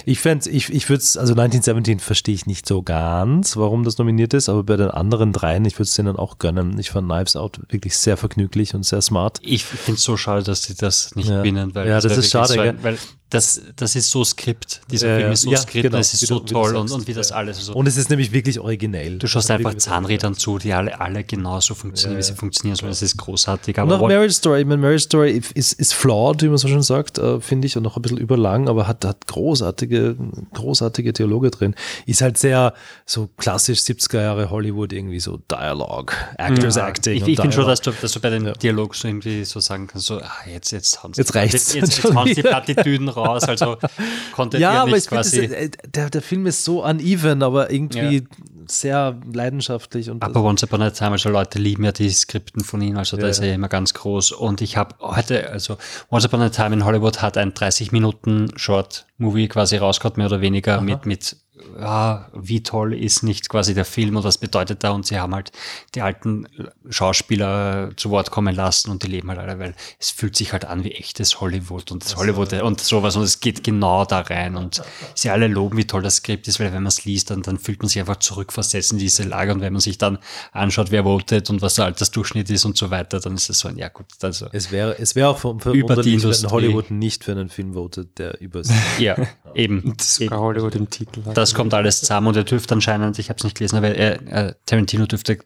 Ich fände ich, ich würde es, also 1917 verstehe ich nicht so ganz, warum das nominiert ist, aber bei den anderen dreien, ich würde es denen auch gönnen. Ich fand Knives Out wirklich sehr vergnüglich und sehr smart. Ich finde es so schade, dass sie das nicht ja. gewinnen, weil ja, das, das ist schade, so ein, weil das, das ist so Skript. Dieser äh, Film ist so ja, Skript, genau, es ist so toll und, und wie das alles so. Und es ist nämlich wirklich originell. Du schaust einfach Zahnrädern zu, die alle, alle genauso funktionieren, ja, wie sie funktionieren sollen. Das ist großartig. Aber und auch Marriage Story. Ich meine, Marriage Story ist, ist flawed, wie man so schon sagt, äh, finde ich, und noch ein bisschen überlang, aber hat, hat großartige, großartige Dialoge drin. Ist halt sehr so klassisch 70er Jahre Hollywood, irgendwie so Dialogue, Actors ja, Acting. Ich, ich finde schon, dass du, dass du bei den ja. Dialogen so irgendwie so sagen kannst, so, ah, jetzt, jetzt hauen sie, jetzt reicht's. Jetzt, jetzt, jetzt hauen die Plattitüden raus. Also [LAUGHS] konnte ja, aber ich quasi. Finde, äh, der, der Film ist so uneven, aber irgendwie ja. sehr leidenschaftlich. Und aber Once Upon a Time, also Leute lieben ja die Skripten von ihm, also ja, da ist er ja immer ganz groß. Und ich habe heute, also Once Upon a Time in Hollywood hat ein 30 Minuten Short Movie quasi rausgehauen, mehr oder weniger, Aha. mit, mit ja, wie toll ist nicht quasi der Film und was bedeutet da und sie haben halt die alten Schauspieler zu Wort kommen lassen und die leben halt alle, weil es fühlt sich halt an wie echtes Hollywood und das Hollywood und sowas und es geht genau da rein und sie alle loben, wie toll das Skript ist, weil wenn man es liest, dann, dann fühlt man sich einfach zurückversetzt in diese Lage und wenn man sich dann anschaut, wer votet und was der Altersdurchschnitt ist und so weiter, dann ist es so ein, ja gut, also. Es wäre, es wäre auch für, für über die Industrie. wenn Hollywood nicht für einen Film votet, der über [LAUGHS] Ja, [LAUGHS] eben. Sogar Hollywood im Titel hat. Das kommt alles zusammen und er dürfte anscheinend, ich habe es nicht gelesen, aber er, äh, Tarantino dürfte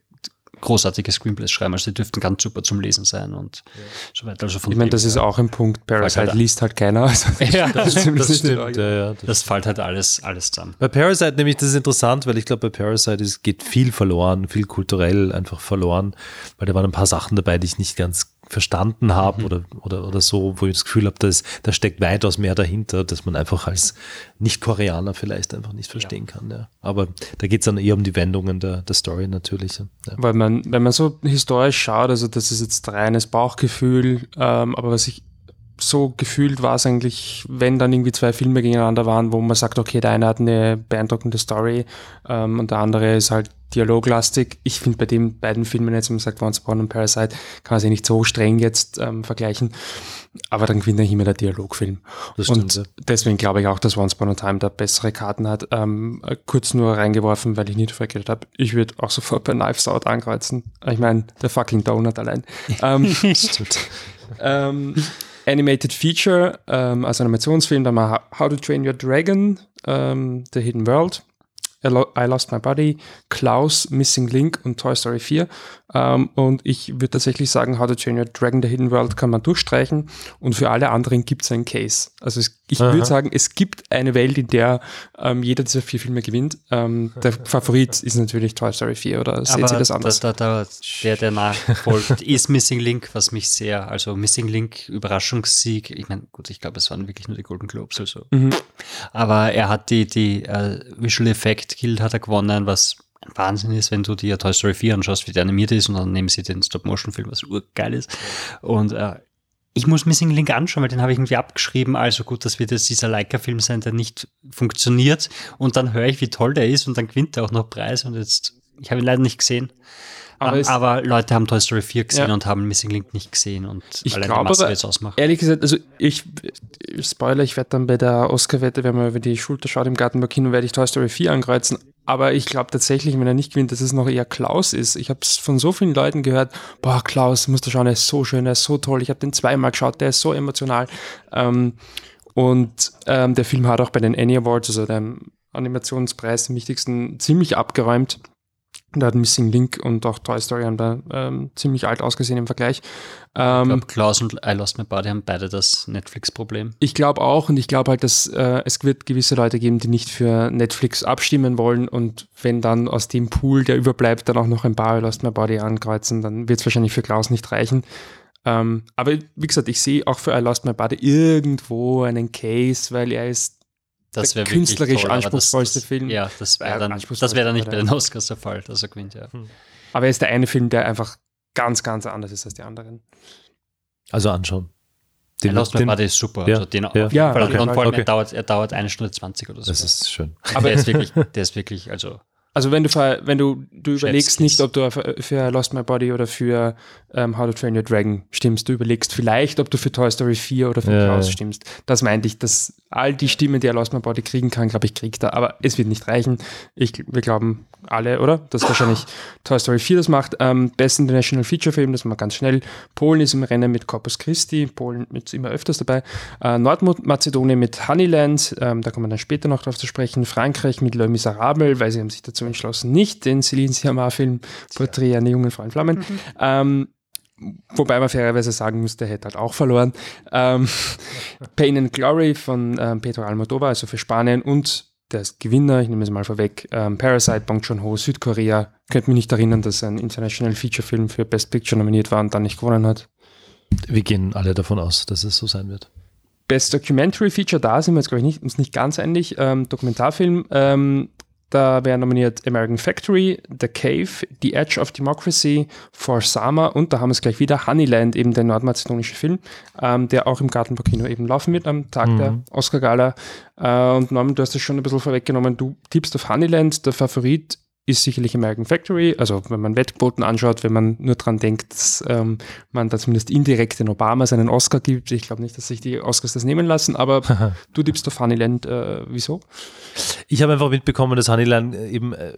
großartige Screenplays schreiben, also die dürften ganz super zum Lesen sein und ja. so weiter. Also ich meine, das ist auch ein Punkt, Parasite halt liest halt keiner. Also [LAUGHS] ja, das, das, das stimmt. Ja, ja, das, das fällt halt alles, alles zusammen. Bei Parasite nämlich, das ist interessant, weil ich glaube, bei Parasite ist, geht viel verloren, viel kulturell einfach verloren, weil da waren ein paar Sachen dabei, die ich nicht ganz verstanden habe mhm. oder, oder, oder so, wo ich das Gefühl habe, dass da steckt weitaus mehr dahinter, dass man einfach als Nicht-Koreaner vielleicht einfach nicht verstehen ja. kann. Ja. Aber da geht es dann eher um die Wendungen der, der Story natürlich. Ja. Weil man, wenn man so historisch schaut, also das ist jetzt reines Bauchgefühl, ähm, aber was ich so gefühlt war es eigentlich, wenn dann irgendwie zwei Filme gegeneinander waren, wo man sagt, okay, der eine hat eine beeindruckende Story ähm, und der andere ist halt dialoglastig. Ich finde bei den beiden Filmen jetzt, wenn man sagt Once Upon und Parasite, kann man sie nicht so streng jetzt ähm, vergleichen. Aber dann gewinnt eigentlich immer der Dialogfilm. Das und stimmt, ja. deswegen glaube ich auch, dass Once Upon a Time da bessere Karten hat. Ähm, kurz nur reingeworfen, weil ich nicht vergessen habe. Ich würde auch sofort bei Knives Out ankreuzen. Ich meine, der fucking Donut allein. [LAUGHS] ähm, stimmt. ähm, Animated Feature, ähm, also Animationsfilm, dann mal How to Train Your Dragon, ähm, The Hidden World I Lost My Body, Klaus, Missing Link und Toy Story 4. Ähm, und ich würde tatsächlich sagen, How to Train Your Dragon The Hidden World kann man durchstreichen und für alle anderen gibt es einen Case. Also es, ich würde sagen, es gibt eine Welt, in der ähm, jeder dieser vier Filme gewinnt. Ähm, der [LAUGHS] Favorit ist natürlich Toy Story 4 oder seht ihr das anders? Da, da, da, der, der nachfolgt, [LAUGHS] ist Missing Link, was mich sehr, also Missing Link, Überraschungssieg. Ich meine, gut, ich glaube, es waren wirklich nur die Golden Globes, also. Mhm. Aber er hat die, die uh, Visual Effect Guild hat er gewonnen, was ein Wahnsinn ist, wenn du dir Toy Story 4 anschaust, wie der animiert ist und dann nehmen sie den Stop-Motion-Film, was urgeil ist. Und äh, ich muss Missing Link anschauen, weil den habe ich irgendwie abgeschrieben. Also gut, das wird jetzt dieser Leica-Film sein, der nicht funktioniert. Und dann höre ich, wie toll der ist und dann gewinnt er auch noch Preis. Und jetzt, ich habe ihn leider nicht gesehen. Aber, um, aber, Leute haben Toy Story 4 gesehen ja. und haben Missing Link nicht gesehen und ich glaube aber, jetzt ausmacht. Ehrlich gesagt, also ich, Spoiler, ich werde dann bei der Oscar-Wette, wenn man über die Schulter schaut im Gartenberg-Kino, werde ich Toy Story 4 ankreuzen. Aber ich glaube tatsächlich, wenn er nicht gewinnt, dass es noch eher Klaus ist. Ich habe es von so vielen Leuten gehört, boah, Klaus, musst du schauen, er ist so schön, er ist so toll. Ich habe den zweimal geschaut, der ist so emotional. Ähm, und ähm, der Film hat auch bei den Annie Awards, also dem Animationspreis, den wichtigsten, ziemlich abgeräumt. Da hat Missing Link und auch Toy Story haben da ähm, ziemlich alt ausgesehen im Vergleich. Ähm, ich glaube, Klaus und I Lost My Body haben beide das Netflix-Problem. Ich glaube auch und ich glaube halt, dass äh, es wird gewisse Leute geben, die nicht für Netflix abstimmen wollen und wenn dann aus dem Pool, der überbleibt, dann auch noch ein paar I Lost My Body ankreuzen, dann wird es wahrscheinlich für Klaus nicht reichen. Ähm, aber wie gesagt, ich sehe auch für I Lost My Body irgendwo einen Case, weil er ist das der künstlerisch toll, anspruchsvollste das, Film. Ja, das wäre dann, das wär dann nicht bei den Oscars der Fall, dass er gewinnt, ja. Hm. Aber er ist der eine Film, der einfach ganz, ganz anders ist als die anderen. Also anschauen. Den, Lost den, ist super. Ja, also den ja, ja okay, und vor allem okay. er, dauert, er dauert eine Stunde 20 oder so. Das ist schön. Aber [LAUGHS] der ist wirklich, der ist wirklich, also also wenn du wenn du du überlegst nicht, ob du für Lost My Body oder für ähm, How to Train Your Dragon stimmst, du überlegst vielleicht, ob du für Toy Story 4 oder für ja, Klaus ja. stimmst. Das meinte ich, dass all die Stimmen, die er Lost My Body kriegen kann, glaube ich, kriegt er. Aber es wird nicht reichen. Ich, wir glauben alle, oder? Dass wahrscheinlich Toy Story 4 das macht. Ähm, Best International Feature Film, das mal ganz schnell. Polen ist im Rennen mit Corpus Christi. Polen ist immer öfters dabei. Äh, Nordmazedonien mit Honeyland, ähm, da kommen wir dann später noch drauf zu sprechen. Frankreich mit Le Miserable, weil sie haben sich dazu dazu entschlossen, nicht den Celine Sciamma-Film Porträt einer jungen Frau in Flammen. Mhm. Ähm, wobei man fairerweise sagen muss, der hätte halt auch verloren. Ähm, [LAUGHS] Pain and Glory von ähm, Pedro Almodovar, also für Spanien und der Gewinner, ich nehme es mal vorweg, ähm, Parasite, Bong Joon-ho, Südkorea. Könnte mich nicht erinnern, dass ein International Feature Film für Best Picture nominiert war und dann nicht gewonnen hat. Wir gehen alle davon aus, dass es so sein wird. Best Documentary Feature, da sind wir jetzt, glaube ich, nicht, uns nicht ganz einig. Ähm, Dokumentarfilm, ähm, da wären nominiert American Factory, The Cave, The Edge of Democracy, For Summer und da haben wir es gleich wieder, Honeyland, eben der nordmazedonische Film, ähm, der auch im Gartenburg-Kino eben laufen wird am Tag mhm. der Oscar-Gala. Äh, und Norman, du hast es schon ein bisschen vorweggenommen, du tippst auf Honeyland, der Favorit ist sicherlich American Factory. Also wenn man Wettquoten anschaut, wenn man nur daran denkt, dass ähm, man da zumindest indirekt den Obama seinen Oscar gibt. Ich glaube nicht, dass sich die Oscars das nehmen lassen, aber [LAUGHS] du tippst auf Honeyland. Äh, wieso? Ich habe einfach mitbekommen, dass Honeyland äh, eben äh,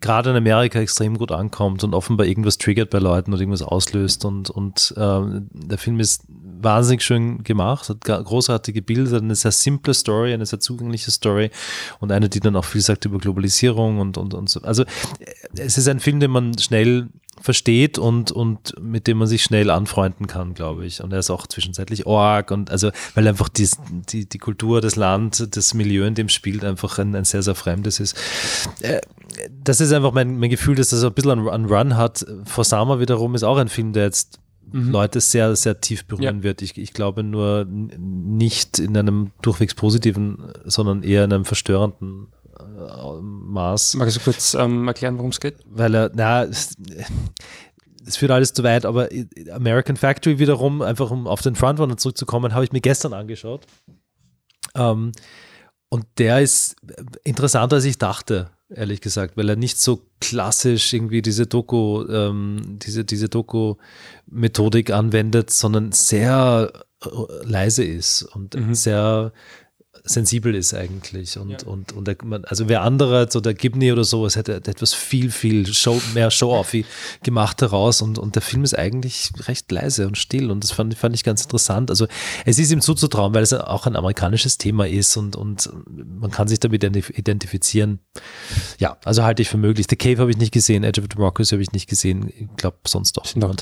gerade in Amerika extrem gut ankommt und offenbar irgendwas triggert bei Leuten oder irgendwas auslöst. Und, und äh, der Film ist wahnsinnig schön gemacht, hat großartige Bilder, eine sehr simple Story, eine sehr zugängliche Story und eine, die dann auch viel sagt über Globalisierung und, und, und so. Also es ist ein Film, den man schnell versteht und, und mit dem man sich schnell anfreunden kann, glaube ich. Und er ist auch zwischenzeitlich org und also, weil einfach die, die, die Kultur, das Land, das Milieu, in dem spielt, einfach ein, ein sehr, sehr fremdes ist. Äh, das ist einfach mein, mein Gefühl, dass das ein bisschen einen Run hat. For Summer wiederum ist auch ein Film, der jetzt mhm. Leute sehr, sehr tief berühren ja. wird. Ich, ich glaube nur nicht in einem durchwegs positiven, sondern eher in einem verstörenden äh, Maß. Magst du kurz ähm, erklären, worum es geht? Weil er, na, es, es führt alles zu weit, aber American Factory wiederum, einfach um auf den Frontrunner zurückzukommen, habe ich mir gestern angeschaut. Ähm, und der ist interessanter, als ich dachte ehrlich gesagt, weil er nicht so klassisch irgendwie diese Doku, ähm, diese, diese Doku-Methodik anwendet, sondern sehr äh, leise ist und mhm. sehr sensibel ist eigentlich. Und, ja. und, und der, also wer andere, so der Gibney oder sowas, hätte etwas viel, viel Show, mehr Show-off [LAUGHS] gemacht daraus. Und, und der Film ist eigentlich recht leise und still. Und das fand, fand ich ganz interessant. Also es ist ihm zuzutrauen, weil es auch ein amerikanisches Thema ist und, und man kann sich damit identifizieren. Ja, also halte ich für möglich. The Cave habe ich nicht gesehen, Edge of Democracy habe ich nicht gesehen. Ich glaube sonst doch. Noch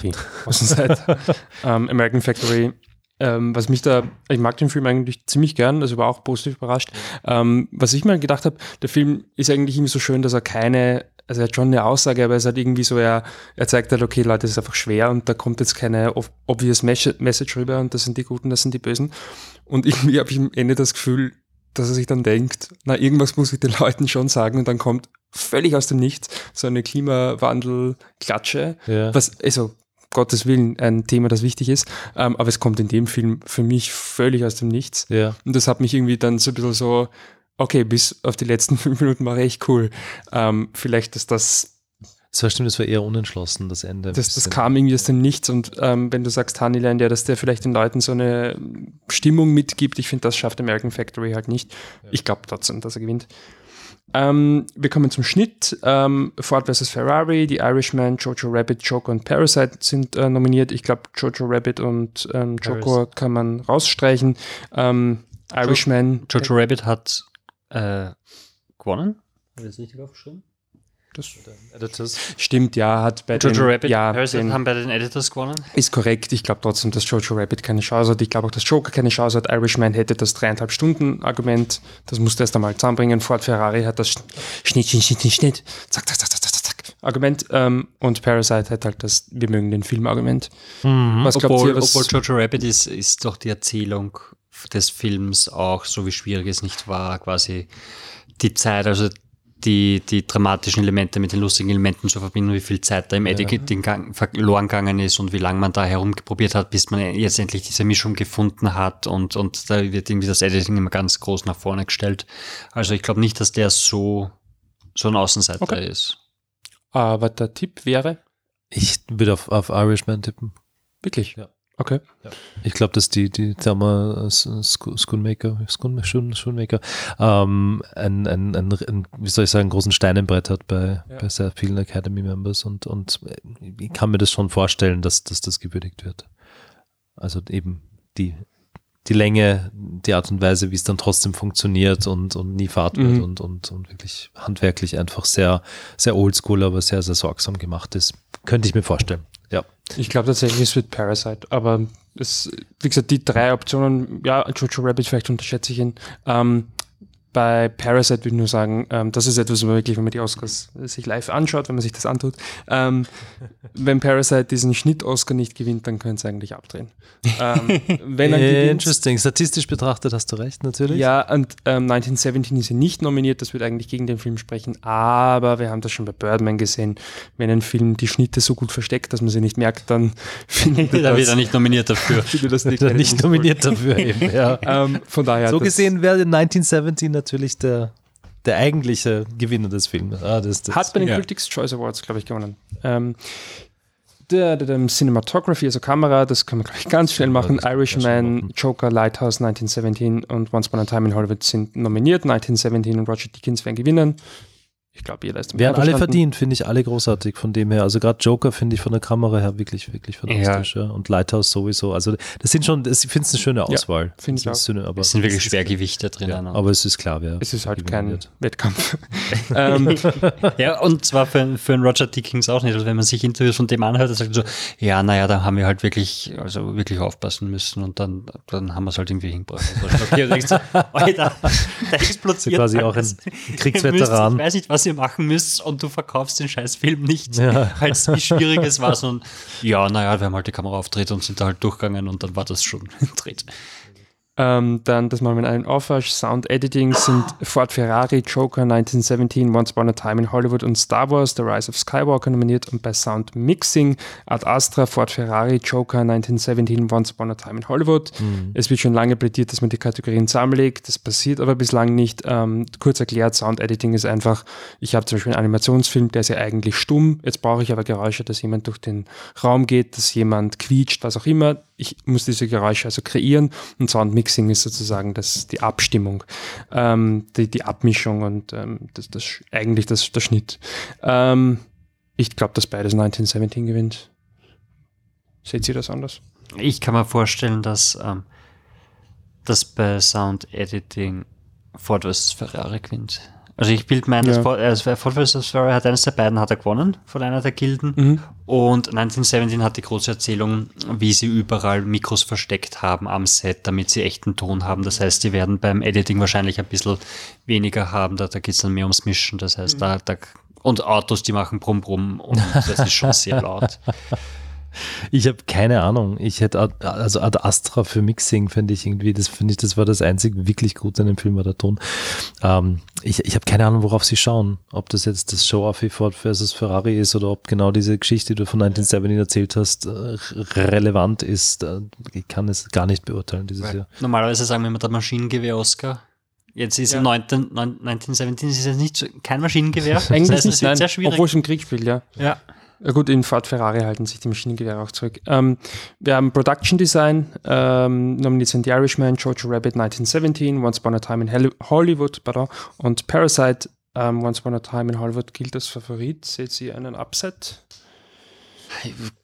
Außenseite. [LAUGHS] um, [LAUGHS] American Factory ähm, was mich da, ich mag den Film eigentlich ziemlich gern, also war auch positiv überrascht. Ähm, was ich mir gedacht habe, der Film ist eigentlich irgendwie so schön, dass er keine, also er hat schon eine Aussage, aber es hat irgendwie so, er, er zeigt halt, okay, Leute, es ist einfach schwer und da kommt jetzt keine obvious Message rüber und das sind die Guten, das sind die Bösen. Und irgendwie habe ich am Ende das Gefühl, dass er sich dann denkt, na, irgendwas muss ich den Leuten schon sagen und dann kommt völlig aus dem Nichts so eine Klimawandel-Klatsche, ja. was, also Gottes Willen ein Thema, das wichtig ist. Ähm, aber es kommt in dem Film für mich völlig aus dem Nichts. Ja. Und das hat mich irgendwie dann so ein bisschen so, okay, bis auf die letzten [LAUGHS] fünf Minuten war echt cool. Ähm, vielleicht ist das. Das war stimmt, das war eher unentschlossen, das Ende. Das, das kam irgendwie aus dem Nichts. Und ähm, wenn du sagst, Honeyland, ja, dass der vielleicht den Leuten so eine Stimmung mitgibt, ich finde, das schafft American Factory halt nicht. Ja. Ich glaube trotzdem, dass er gewinnt. Ähm, wir kommen zum Schnitt. Ähm, Ford vs. Ferrari, The Irishman, Jojo Rabbit, Joker und Parasite sind äh, nominiert. Ich glaube, Jojo Rabbit und ähm, Joker kann man rausstreichen. Ähm, Irishman. Jojo Rabbit hat äh, gewonnen. Habe ich das richtig aufgeschrieben? Das Editors. Stimmt, ja, hat bei Jojo den, Rabbit ja, den, haben bei den Editors gewonnen. Ist korrekt. Ich glaube trotzdem, dass Jojo Rabbit keine Chance hat. Ich glaube auch, dass Joker keine Chance hat. Irishman hätte das dreieinhalb Stunden Argument. Das musste erst einmal zusammenbringen. Ford Ferrari hat das Schnitt, Schnitt, Schnitt, Schnitt, zack, zack, zack, zack, zack, zack. Argument. Ähm, und Parasite hat halt das Wir mögen den Film Argument. Mhm. Was obwohl, ihr, was obwohl Jojo Rabbit ist, ist doch die Erzählung des Films auch so wie schwierig es nicht war, quasi die Zeit, also die, die dramatischen Elemente mit den lustigen Elementen zu verbinden, wie viel Zeit da im Editing ja. verloren gegangen ist und wie lange man da herumprobiert hat, bis man jetzt endlich diese Mischung gefunden hat und, und da wird irgendwie das Editing immer ganz groß nach vorne gestellt. Also ich glaube nicht, dass der so, so ein Außenseiter okay. ist. Aber der Tipp wäre? Ich würde auf, auf Irishman tippen. Wirklich? Ja. Okay. Ja. Ich glaube, dass die, die Thelma Schoonmaker, Schoonmaker ähm, ein, ein, ein, ein, wie soll ich sagen, großen Stein im Brett hat bei, ja. bei sehr vielen Academy-Members und, und ich kann mir das schon vorstellen, dass, dass das gewürdigt wird. Also eben die, die Länge, die Art und Weise, wie es dann trotzdem funktioniert und, und nie Fahrt wird mhm. und, und, und wirklich handwerklich einfach sehr, sehr oldschool, aber sehr, sehr sorgsam gemacht ist. Könnte ich mir vorstellen. Ja. Ich glaube tatsächlich, es wird Parasite, aber es, wie gesagt, die drei Optionen, ja, Jojo Rabbit, vielleicht unterschätze ich ihn. Ähm, bei Parasite würde ich nur sagen, ähm, das ist etwas, was man wirklich, wenn man die Oscars sich live anschaut, wenn man sich das antut. Ähm, [LAUGHS] wenn Parasite diesen Schnitt-Oscar nicht gewinnt, dann können sie eigentlich abdrehen. Ähm, wenn [LAUGHS] gewinnt, Interesting. Statistisch betrachtet hast du recht, natürlich. Ja, und 1917 ähm, ist er nicht nominiert, das würde eigentlich gegen den Film sprechen, aber wir haben das schon bei Birdman gesehen. Wenn ein Film die Schnitte so gut versteckt, dass man sie nicht merkt, dann [LAUGHS] findet er. Da wird er nicht nominiert dafür. das nicht, nicht nominiert dafür eben, ja. Ähm, von daher. So gesehen wäre 1917 natürlich der, der eigentliche Gewinner des Films. Ah, das, das Hat bei den ja. Critics Choice Awards, glaube ich, gewonnen. Ähm, der, der, der, Cinematography, also Kamera, das können wir, glaube ich, ganz schnell machen. Irishman, Joker, Lighthouse 1917 und Once Upon a Time in Hollywood sind nominiert. 1917 und Roger Deakins werden gewinnen. Ich glaube, jeder ist Werden alle verdient, finde ich alle großartig von dem her. Also gerade Joker finde ich von der Kamera her wirklich, wirklich fantastisch. Ja. Ja. Und Lighthouse sowieso. Also das sind schon, ich finde es eine schöne Auswahl. Ja, finde ich auch. Schöne, aber es sind wirklich Schwergewichte drin. Ja, aber es ist klar, wer. Es ist halt kein wird. Wettkampf. [LAUGHS] ähm. Ja, und zwar für, für einen Roger Dickens auch nicht. Also wenn man sich Interviews von dem anhört, dann sagt er so, ja, naja, da haben wir halt wirklich, also wirklich aufpassen müssen und dann, dann haben wir es halt irgendwie hingebracht. Also, okay, denkst du, Alter, da explodiert. quasi auch ein [LAUGHS] Kriegsveteran. Ich weiß nicht, was ihr machen müsst und du verkaufst den scheiß Film nicht, ja. [LAUGHS] als wie schwierig es war, sondern ja, naja, wir haben halt die Kamera aufgedreht und sind da halt durchgegangen und dann war das schon [LAUGHS] dreht. Ähm, dann das mal mit einem Aufwasch. Sound Editing sind Ford Ferrari, Joker 1917, Once Upon a Time in Hollywood und Star Wars, The Rise of Skywalker nominiert. Und bei Sound Mixing Ad Astra, Ford Ferrari, Joker 1917, Once Upon a Time in Hollywood. Mhm. Es wird schon lange plädiert, dass man die Kategorien zusammenlegt. Das passiert aber bislang nicht. Ähm, kurz erklärt, Sound Editing ist einfach, ich habe zum Beispiel einen Animationsfilm, der ist ja eigentlich stumm. Jetzt brauche ich aber Geräusche, dass jemand durch den Raum geht, dass jemand quietscht, was auch immer ich muss diese Geräusche also kreieren und Soundmixing ist sozusagen das, die Abstimmung, ähm, die, die Abmischung und ähm, das, das, eigentlich das, der Schnitt. Ähm, ich glaube, dass beides 1917 gewinnt. Seht ihr das anders? Ich kann mir vorstellen, dass ähm, das bei Sound Editing Ford vs. Ferrari gewinnt. Also ich bilde mein, ja. das äh, Ford vs. Ferrari hat eines der beiden hat er gewonnen von einer der Gilden mhm. Und 1917 hat die große Erzählung, wie sie überall Mikros versteckt haben am Set, damit sie echten Ton haben. Das heißt, die werden beim Editing wahrscheinlich ein bisschen weniger haben, da, da geht es dann mehr ums Mischen. Das heißt, mhm. da, da und Autos, die machen Brumm Brumm und das ist schon sehr laut. [LAUGHS] Ich habe keine Ahnung. Ich hätte also Ad Astra für Mixing finde ich irgendwie, das finde ich, das war das einzig wirklich Gute an dem Film war der Ton. Ähm, ich ich habe keine Ahnung, worauf sie schauen. Ob das jetzt das Show-Off wie Ford versus Ferrari ist oder ob genau diese Geschichte, die du von 1917 erzählt hast, äh, relevant ist. Äh, ich kann es gar nicht beurteilen dieses Weil Jahr. Normalerweise sagen wir immer der Maschinengewehr-Oscar. Jetzt ist ja. 19, 1917 ist es nicht so, kein Maschinengewehr. Eigentlich [LAUGHS] das heißt, nicht, nein, sehr schwierig. Obwohl es im Krieg spielt, ja. Ja. Ja gut, in Ford Ferrari halten sich die Maschinengewehre auch zurück. Ähm, wir haben Production Design, ähm, nominiert sind The Irishman, Jojo Rabbit 1917, Once Upon a Time in Hollywood pardon, und Parasite, ähm, Once Upon a Time in Hollywood gilt als Favorit. Seht ihr einen Upset?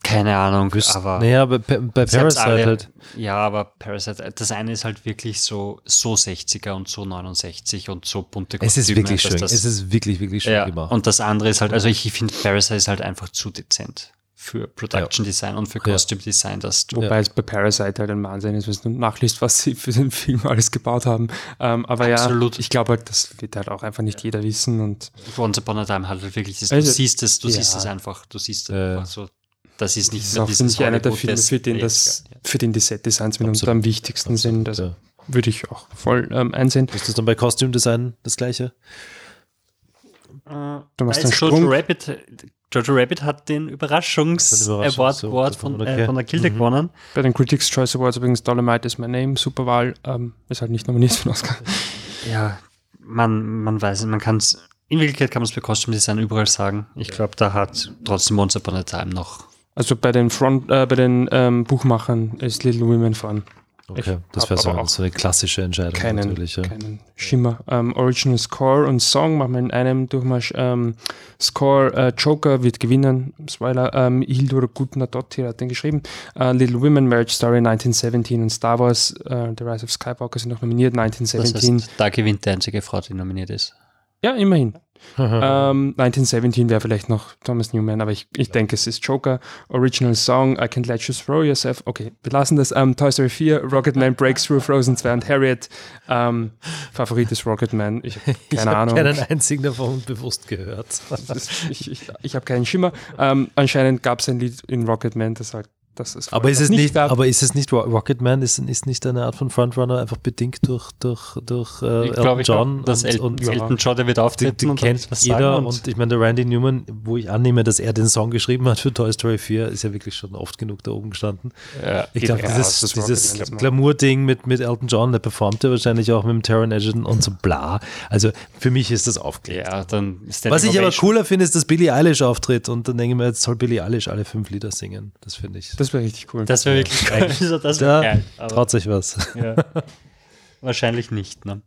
Keine Ahnung, aber. Naja, bei, bei Parasite alle, halt. Ja, aber Parasite, das eine ist halt wirklich so, so 60er und so 69 und so bunte Kostüme. Es ist wirklich schön. Das, es ist wirklich, wirklich schön ja, gemacht. Und das andere ist halt, also ich finde, Parasite ist halt einfach zu dezent für Production ja. Design und für Costume Design. Dass Wobei ja. es bei Parasite halt ein Wahnsinn ist, wenn du nachliest, was sie für den Film alles gebaut haben. Ähm, aber Absolut. ja, ich glaube halt, das wird halt auch einfach nicht jeder wissen. Und Once Upon a Time hat halt wirklich das, du also, siehst es, du siehst es einfach, du siehst es einfach so das ist nicht das ist auch, finde ich, einer der Filme, für den, das, für den die Set-Designs mitunter am wichtigsten Absolut, sind. Also ja. würde ich auch voll ähm, einsehen. Ist das dann bei Costume Design das gleiche? Äh, du machst einen Jojo Rabbit, Jojo Rabbit hat den Überraschungs-Award so, von, okay. äh, von der Gilde mhm. gewonnen. Bei den Critics' Choice Awards übrigens Dolomite is my name, super Wahl, ähm, ist halt nicht nominiert für den Oscar. [LAUGHS] Ja, man, man weiß, man kann es, in Wirklichkeit kann man es bei Costume Design überall sagen. Ich glaube, da hat trotzdem Once Upon a Time noch also bei den Front, äh, bei den ähm, Buchmachern ist Little Women vorn. Okay, ich das wäre so, so, eine klassische Entscheidung keinen, natürlich. Ja. Keinen Schimmer. Ähm, Original Score und Song machen wir in einem Durchmarsch. Ähm, Score äh, Joker wird gewinnen. Spoiler. Ähm, Hildur Gutner-Dottir hat den geschrieben. Äh, Little Women, Marriage Story 1917 und Star Wars äh, The Rise of Skywalker sind noch nominiert. 1917. Das heißt, da gewinnt die einzige Frau, die nominiert ist. Ja, immerhin [LAUGHS] ähm, 1917 wäre vielleicht noch Thomas Newman, aber ich, ich denke, es ist Joker. Original Song, I Can't Let You Throw Yourself. Okay, wir lassen das. Um, Toy Story 4, Rocketman Breaks Through Frozen 2 und Harriet. Um, Favorit ist Rocketman. Ich habe [LAUGHS] keine ich Ahnung. Ich habe keinen einzigen davon bewusst gehört. ich ich, ich habe keinen Schimmer. Um, anscheinend gab es ein Lied in Rocketman, das halt das ist aber ist es nicht, nicht aber ist es nicht Rocketman? Ist, ist nicht eine Art von Frontrunner einfach bedingt durch durch durch äh, Elton John das und, Elton, und Elton John der wird auftreten den, den kennt jeder und, und, ich meine der Randy Newman wo ich annehme dass er den Song geschrieben hat für Toy Story 4 ist ja wirklich schon oft genug da oben gestanden. Ja, ich glaube dieses, dieses Glamour Ding mit mit Elton John der performt ja wahrscheinlich auch mit dem Taron Egerton und so bla. Also für mich ist das aufgelegt. Ja, dann was ich aber cooler finde ist dass Billie Eilish auftritt und dann denke ich mir jetzt soll Billie Eilish alle fünf Lieder singen. Das finde ich das das wäre richtig cool. Das wäre wirklich geil. Also, [LAUGHS] das wär da geil. traut sich was. Ja. [LAUGHS] Wahrscheinlich nicht, ne?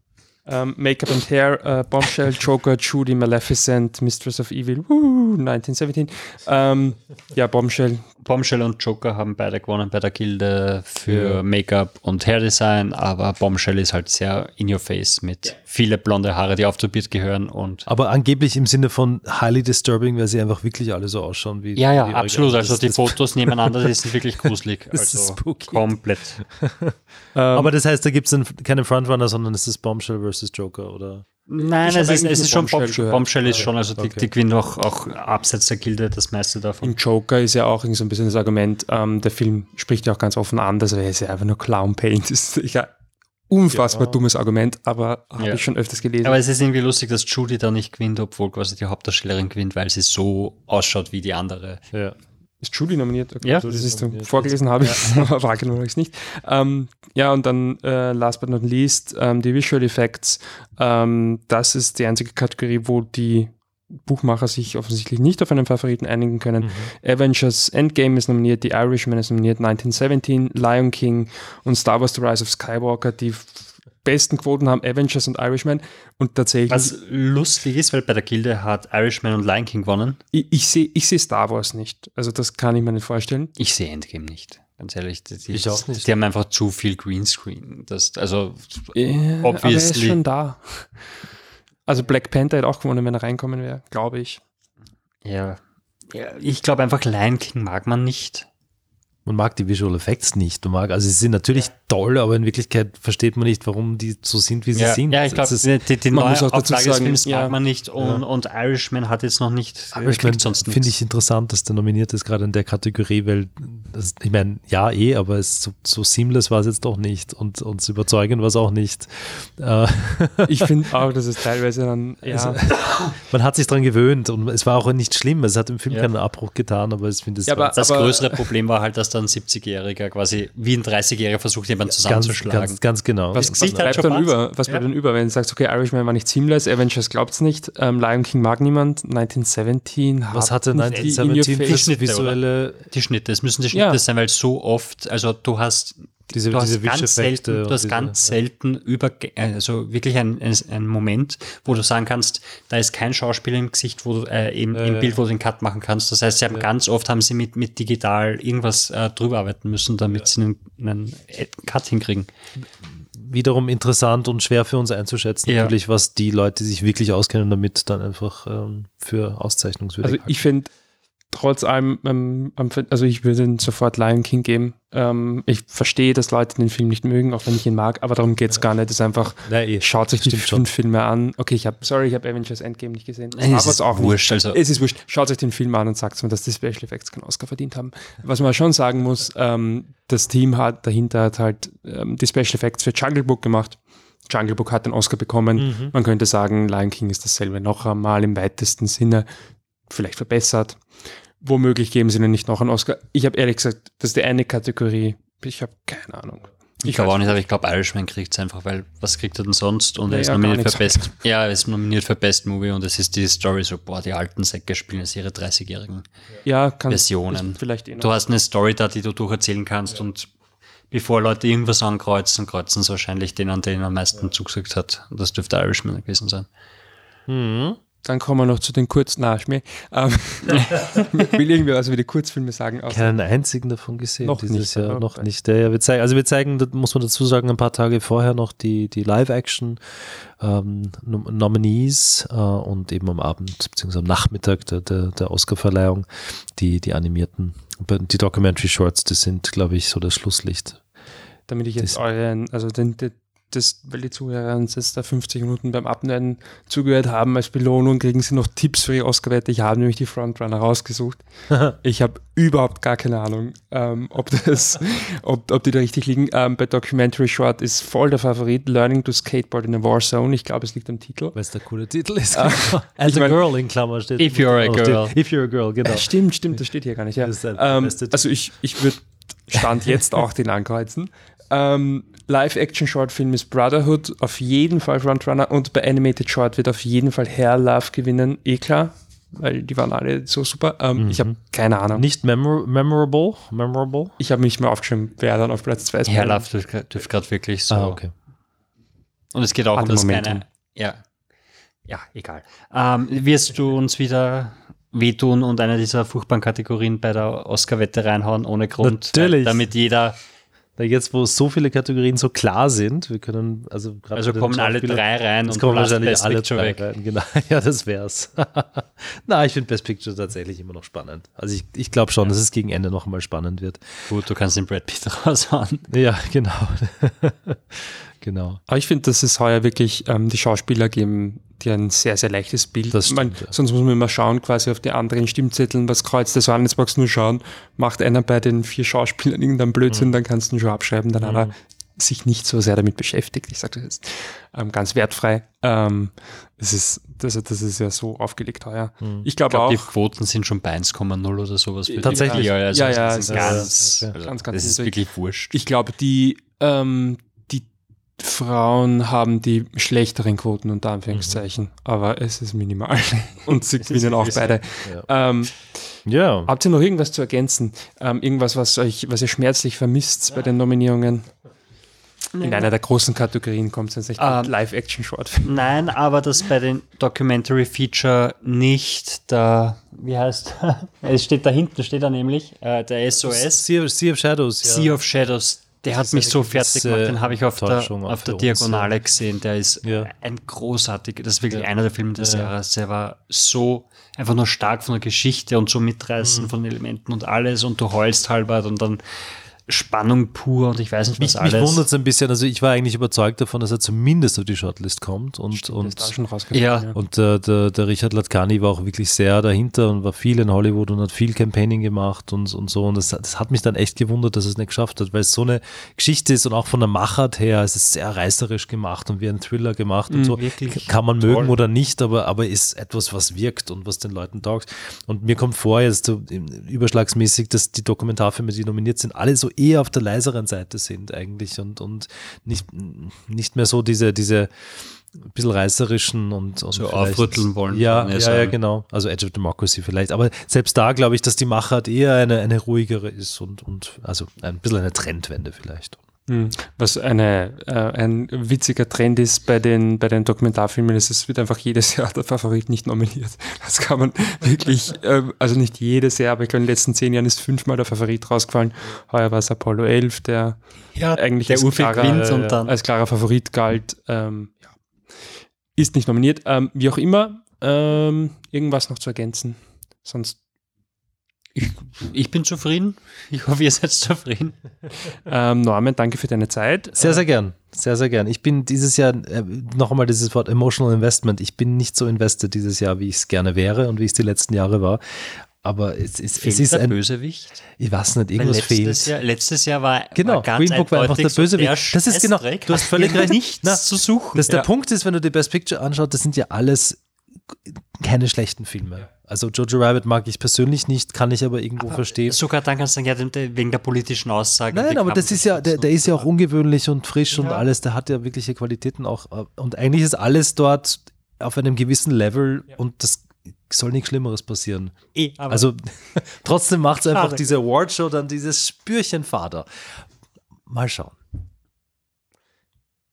Um, ähm, Make-up and Hair, uh, Bombshell, Joker, Judy, Maleficent, Mistress of Evil, woo, 1917. Um, ja, Bombshell. Bombshell und Joker haben beide gewonnen bei der Gilde für ja. Make-up und Hairdesign, aber Bombshell ist halt sehr in your face mit ja. viele blonde Haare, die auftupiert gehören und. Aber angeblich im Sinne von highly disturbing, weil sie einfach wirklich alle so ausschauen wie. Ja, ja, absolut. Also die Fotos nebeneinander, die sind wirklich gruselig. [LAUGHS] das also ist spooky. Komplett. [LAUGHS] aber das heißt, da gibt es keinen Frontrunner, sondern es ist Bombshell versus Joker, oder? Nein, es ist, es ist schon Bombshell. Bombshell ist schon, also okay. die, die gewinnt auch, auch abseits der Gilde das meiste davon. Im Joker ist ja auch so ein bisschen das Argument, ähm, der Film spricht ja auch ganz offen an, das wäre ja einfach nur Clown Paint. [LAUGHS] Das ist ja unfassbar ja. dummes Argument, aber habe ja. ich schon öfters gelesen. Aber es ist irgendwie lustig, dass Judy da nicht gewinnt, obwohl quasi die Hauptdarstellerin gewinnt, weil sie so ausschaut wie die andere. Ja. Ist Judy nominiert? Okay, ja. So, das ist nominiert. vorgelesen habe ich, ja. aber [LAUGHS] wahrgenommen habe ich es nicht. Ähm, ja, und dann äh, last but not least, ähm, die Visual Effects. Ähm, das ist die einzige Kategorie, wo die Buchmacher sich offensichtlich nicht auf einen Favoriten einigen können. Mhm. Avengers Endgame ist nominiert, The Irishman ist nominiert, 1917, Lion King und Star Wars The Rise of Skywalker, die besten Quoten haben Avengers und Irishman und tatsächlich. Was lustig ist, weil bei der Gilde hat Irishman und Lion King gewonnen. Ich, ich sehe ich seh Star Wars nicht. Also das kann ich mir nicht vorstellen. Ich sehe Endgame nicht. Ganz ehrlich, die, ich auch nicht. die haben einfach zu viel Greenscreen. Das, also, ja, obviously. Aber er ist schon da. Also Black Panther hätte auch gewonnen, wenn er reinkommen wäre, glaube ich. Ja. ja ich glaube einfach, Lion King mag man nicht man mag die Visual Effects nicht. Man mag, also sie sind natürlich ja. toll, aber in Wirklichkeit versteht man nicht, warum die so sind, wie sie ja. sind. Ja, ich glaube, die, die man neue Auflage des Films ja. mag man nicht und, und, Irishman hat jetzt noch nicht Irishman finde ich interessant, dass der nominiert ist, gerade in der Kategorie, weil das, ich meine, ja eh, aber es so, so seamless war es jetzt doch nicht und uns überzeugend war es auch nicht. Äh, ich finde [LAUGHS] auch, dass es teilweise dann, ja. Also, [LAUGHS] man hat sich daran gewöhnt und es war auch nicht schlimm, es hat im Film keinen Abbruch getan, aber ich finde es... Ja, aber, das aber, größere Problem war halt, dass da ein 70-Jähriger quasi wie ein 30-Jähriger versucht, jemanden zusammenzuschlagen. Ganz, ganz, genau. Was, was bleibt dann über? Was ja. bleibt dann über, wenn du sagst, okay, Irishman war nicht seamless, Avengers glaubt es nicht, ähm, Lion King mag niemand, 1917 Was hatte 1917 die, die Schnitte, visuelle... Die Schnitte, es müssen die Schnitte ja. sein, weil so oft, also du hast diese, du diese hast ganz selten, du hast ganz selten über, also wirklich ein, ein, ein, Moment, wo du sagen kannst, da ist kein Schauspieler im Gesicht, wo du, äh, im, äh, im Bild, wo du den Cut machen kannst. Das heißt, sie haben ja. ganz oft haben sie mit, mit digital irgendwas äh, drüber arbeiten müssen, damit ja. sie einen, einen Cut hinkriegen wiederum interessant und schwer für uns einzuschätzen, ja. natürlich, was die Leute, die sich wirklich auskennen, damit dann einfach ähm, für auszeichnungswürdig. Also ich finde, trotz allem, ähm, also ich würde sofort Lion King geben. Ähm, ich verstehe, dass Leute den Film nicht mögen, auch wenn ich ihn mag, aber darum geht es gar nicht. Es ist einfach, Na, eh. schaut sich die fünf. Filme an. Okay, ich habe, sorry, ich habe Avengers Endgame nicht gesehen. Es ist auch wurscht. Also. Es ist wurscht. Schaut euch den Film an und sagt mir, dass die Special Effects keinen Oscar verdient haben. Was man schon sagen muss, ähm, das Team hat dahinter hat halt ähm, die Special Effects für Jungle Book gemacht. Jungle Book hat den Oscar bekommen. Mhm. Man könnte sagen, Lion King ist dasselbe noch einmal im weitesten Sinne, vielleicht verbessert womöglich geben sie ihnen nicht noch einen Oscar. Ich habe ehrlich gesagt, das ist die eine Kategorie. Ich habe keine Ahnung. Ich, ich glaube auch nicht, aber ich glaube, Irishman kriegt es einfach, weil was kriegt er denn sonst? Und ja, er ist ja, nominiert für Best, ja, er ist nominiert für Best Movie und es ist die Story so, boah, die alten Säcke spielen jetzt ihre 30-jährigen ja, Versionen. Vielleicht eh du hast eine Story da, die du durcherzählen kannst ja. und bevor Leute irgendwas ankreuzen, kreuzen sie wahrscheinlich den an den am meisten zugesagt hat. Und das dürfte Irishman gewesen sein. Mhm. Dann kommen wir noch zu den kurzen Nachschmäh. Ähm, [LAUGHS] will irgendwer was über die Kurzfilme sagen? Keinen einzigen davon gesehen noch dieses nicht, Jahr. Noch nicht. Ja, wir zeigen, also wir zeigen, das muss man dazu sagen, ein paar Tage vorher noch die, die Live-Action ähm, Nominees äh, und eben am Abend bzw. am Nachmittag der, der, der Oscar-Verleihung die, die animierten, die Documentary Shorts, das sind, glaube ich, so das Schlusslicht. Damit ich jetzt euren, also den, den das, weil die Zuhörer uns jetzt da 50 Minuten beim Abneiden zugehört haben, als Belohnung kriegen sie noch Tipps für die Oscar-Wette. Ich habe nämlich die Frontrunner rausgesucht. [LAUGHS] ich habe überhaupt gar keine Ahnung, ähm, ob, das, ob, ob die da richtig liegen. Ähm, bei Documentary Short ist voll der Favorit Learning to Skateboard in a War Zone. Ich glaube, es liegt am Titel. Weil es der coole Titel ist. Äh, [LAUGHS] As a girl in Klammer steht. If you're a girl. If you're a girl, genau. Äh, stimmt, stimmt, das steht hier gar nicht. Ja. Ähm, also ich, ich würde Stand jetzt [LAUGHS] auch den ankreuzen. Ähm, Live-Action-Short-Film ist Brotherhood, auf jeden Fall Frontrunner und bei Animated Short wird auf jeden Fall Hair Love gewinnen, eh klar, weil die waren alle so super. Ähm, mhm. Ich habe keine Ahnung. Nicht memor memorable? memorable? Ich habe nicht mehr aufgeschrieben, wer dann auf Platz 2 ist. Hair Love dürfte gerade wirklich so. Ah, okay. Und es geht auch um das Momente. Ja. Ja, egal. Ähm, wirst du uns wieder wehtun und eine dieser furchtbaren Kategorien bei der Oscar-Wette reinhauen ohne Grund? Natürlich. Damit jeder jetzt, wo so viele Kategorien so klar sind, wir können, also Also kommen alle drei rein und kommen wahrscheinlich Best alle Picture drei weg. rein. Genau. [LAUGHS] Ja, das wär's. [LAUGHS] Na, ich finde Best Picture tatsächlich immer noch spannend. Also ich, ich glaube schon, ja. dass es gegen Ende noch einmal spannend wird. Gut, du kannst den Brad Pitt [LAUGHS] raushauen. Ja, genau. Genau. Aber ich finde, dass es heuer wirklich ähm, die Schauspieler geben, die ein sehr, sehr leichtes Bild. Das stimmt, man, ja. Sonst muss man immer schauen, quasi auf die anderen Stimmzetteln, was kreuzt das an. Jetzt magst du nur schauen, macht einer bei den vier Schauspielern irgendeinen Blödsinn, mhm. dann kannst du ihn schon abschreiben, dann mhm. aber sich nicht so sehr damit beschäftigt. Ich sage das jetzt ähm, ganz wertfrei. Ähm, es ist, das, das ist ja so aufgelegt heuer. Mhm. Ich glaube glaub, auch. Die Quoten sind schon bei 1,0 oder sowas. Tatsächlich. Ja, also ja, ja, das ist ganz, okay. also, ganz, ganz, Das ist wirklich wurscht. Ich glaube, die, ähm, Frauen haben die schlechteren Quoten unter Anführungszeichen, mhm. aber es ist minimal [LAUGHS] und sie gewinnen auch beide. Ja. Ähm, ja. Habt ihr noch irgendwas zu ergänzen? Ähm, irgendwas, was euch, was ihr schmerzlich vermisst ja. bei den Nominierungen? In einer der großen Kategorien kommt es jetzt nicht um, Live-Action-Short. Nein, aber dass bei den Documentary Feature nicht der, wie heißt, [LAUGHS] es steht da hinten, steht da nämlich, äh, der SOS. Sea of, sea of Shadows. Ja. Sea of Shadows, der hat mich so fertig gemacht, den habe ich auf der, auf der Diagonale uns, gesehen. Der ist ja. ein großartiger, das ist wirklich ja. einer der Filme des ja. Jahres. Der war so einfach nur stark von der Geschichte und so mitreißen mhm. von Elementen und alles und du heulst halber und dann Spannung pur und ich weiß nicht, was mich, alles. Mich wundert es ein bisschen, also ich war eigentlich überzeugt davon, dass er zumindest auf die Shortlist kommt und, Stimmt, und, schon ja. ja. und äh, der, der Richard Latkani war auch wirklich sehr dahinter und war viel in Hollywood und hat viel Campaigning gemacht und, und so und das, das hat mich dann echt gewundert, dass er es nicht geschafft hat, weil es so eine Geschichte ist und auch von der Machart her, es ist sehr reißerisch gemacht und wie ein Thriller gemacht und mhm, so, wirklich kann man toll. mögen oder nicht, aber, aber ist etwas, was wirkt und was den Leuten taugt und mir kommt vor jetzt so überschlagsmäßig, dass die Dokumentarfilme, die nominiert sind, alle so eher auf der leiseren Seite sind eigentlich und, und nicht, nicht mehr so diese, diese ein bisschen reißerischen und, und so aufrütteln wollen. Ja, ja, ja, genau. Also Edge of Democracy vielleicht. Aber selbst da glaube ich, dass die Machart eher eine, eine ruhigere ist und, und also ein bisschen eine Trendwende vielleicht. Hm. Was eine, äh, ein witziger Trend ist bei den, bei den Dokumentarfilmen, ist, es wird einfach jedes [LAUGHS] Jahr der Favorit nicht nominiert. Das kann man wirklich, äh, also nicht jedes Jahr, aber ich glaube, in den letzten zehn Jahren ist fünfmal der Favorit rausgefallen. Heuer war es Apollo 11, der ja, eigentlich der als, klarer, äh, als klarer Favorit galt. Ähm, ja. Ist nicht nominiert. Ähm, wie auch immer, ähm, irgendwas noch zu ergänzen. Sonst ich, ich, bin zufrieden. Ich hoffe, ihr seid zufrieden. Ähm, Norman, danke für deine Zeit. Sehr, sehr gern. Sehr, sehr gern. Ich bin dieses Jahr, äh, noch einmal dieses Wort Emotional Investment, ich bin nicht so invested dieses Jahr, wie ich es gerne wäre und wie es die letzten Jahre war. Aber es, es, es ist der ein Bösewicht. Ich weiß nicht, irgendwas letztes fehlt. Jahr, letztes Jahr war, genau, war ganz Green Book war einfach der Bösewicht. Das ist genau, du hast völlig recht. Nichts Na, zu suchen. Das ja. Der Punkt ist, wenn du die Best Picture anschaust, das sind ja alles keine schlechten Filme. Also Jojo Rabbit mag ich persönlich nicht, kann ich aber irgendwo aber verstehen. Sogar dann kannst du sagen, ja, wegen der politischen Aussage. Nein, aber das ist ja, der, der ist ja auch ungewöhnlich und frisch ja. und alles, der hat ja wirkliche Qualitäten auch. Und eigentlich ist alles dort auf einem gewissen Level ja. und das soll nichts Schlimmeres passieren. Eh, also [LAUGHS] trotzdem macht es einfach diese Awardshow dann dieses Spürchen Vater. Mal schauen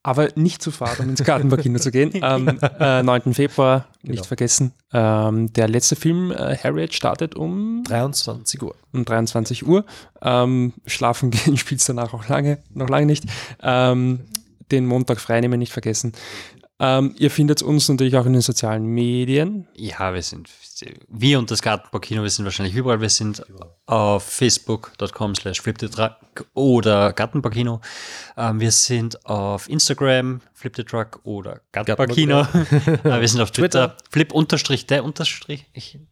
aber nicht zu fad, um ins Gartenburg-Kino zu gehen. Am [LAUGHS] äh, 9. Februar, nicht genau. vergessen. Ähm, der letzte Film, äh, Harriet, startet um 23 Uhr. Um 23 Uhr. Ähm, schlafen [LAUGHS] gehen spielt es danach auch lange, noch lange nicht. Ähm, den Montag freinehmen, nicht vergessen. Ähm, ihr findet uns natürlich auch in den sozialen Medien. Ja, wir sind, wir und das Gartenbaukino, wir sind wahrscheinlich überall. Wir sind auf facebook.com slash flipthetruck oder Gartenbaukino. Ähm, wir sind auf Instagram, flipthetruck oder Gartenbaukino. [LAUGHS] äh, wir sind auf Twitter, flip unterstrich der unterstrich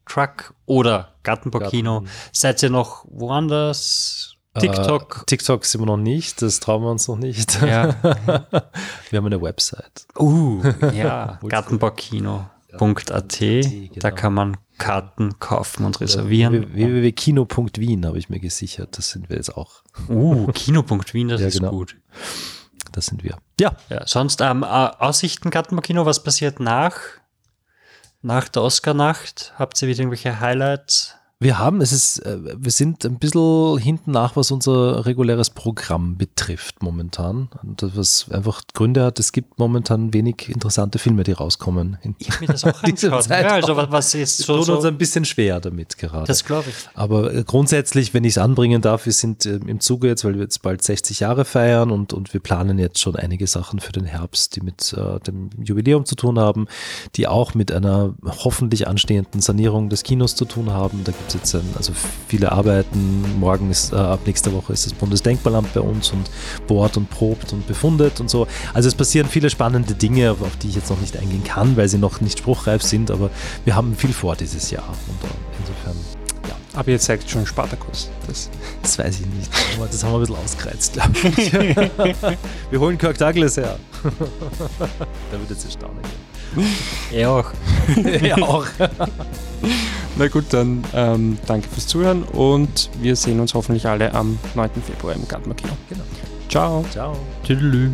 truck oder Gartenbaukino. Garten. Seid ihr noch woanders? TikTok. Äh, TikTok sind wir noch nicht, das trauen wir uns noch nicht. Ja. [LAUGHS] wir haben eine Website. Uh, ja, [LAUGHS] gartenbaukino.at. Genau. Da kann man Karten kaufen und reservieren. www.kino.wien habe ich mir gesichert. Das sind wir jetzt auch. Uh, Kino.wien, das [LAUGHS] ja, ist genau. gut. Das sind wir. Ja. ja sonst ähm, Aussichten Gartenbaukino, was passiert nach, nach der Oscar-Nacht? Habt ihr wieder irgendwelche Highlights? Wir haben, es ist, äh, wir sind ein bisschen hinten nach, was unser reguläres Programm betrifft momentan. Und was einfach Gründe hat, es gibt momentan wenig interessante Filme, die rauskommen. ich habe mir das auch [LAUGHS] angeschaut. Ja, also was, was jetzt so, tut uns ein bisschen schwer damit gerade. Das glaube ich. Aber äh, grundsätzlich, wenn ich es anbringen darf, wir sind äh, im Zuge jetzt, weil wir jetzt bald 60 Jahre feiern und, und wir planen jetzt schon einige Sachen für den Herbst, die mit äh, dem Jubiläum zu tun haben, die auch mit einer hoffentlich anstehenden Sanierung des Kinos zu tun haben. Da gibt es jetzt ein, also viele arbeiten. Morgen ist, äh, ab nächster Woche ist das Bundesdenkmalamt bei uns und bohrt und probt und befundet und so. Also es passieren viele spannende Dinge, auf, die ich jetzt noch nicht eingehen kann, weil sie noch nicht spruchreif sind, aber wir haben viel vor dieses Jahr. Und äh, insofern aber ihr zeigt schon Spartakus. Das, das weiß ich nicht. Aber das haben wir ein bisschen ausgereizt, glaube ich. [LAUGHS] wir holen Kirk Douglas her. [LAUGHS] Der wird jetzt erstaunen. [LAUGHS] Er auch. [LAUGHS] er auch. [LAUGHS] Na gut, dann ähm, danke fürs Zuhören und wir sehen uns hoffentlich alle am 9. Februar im Gartenmarkino. Genau. Ciao. Ciao. Tüdelü.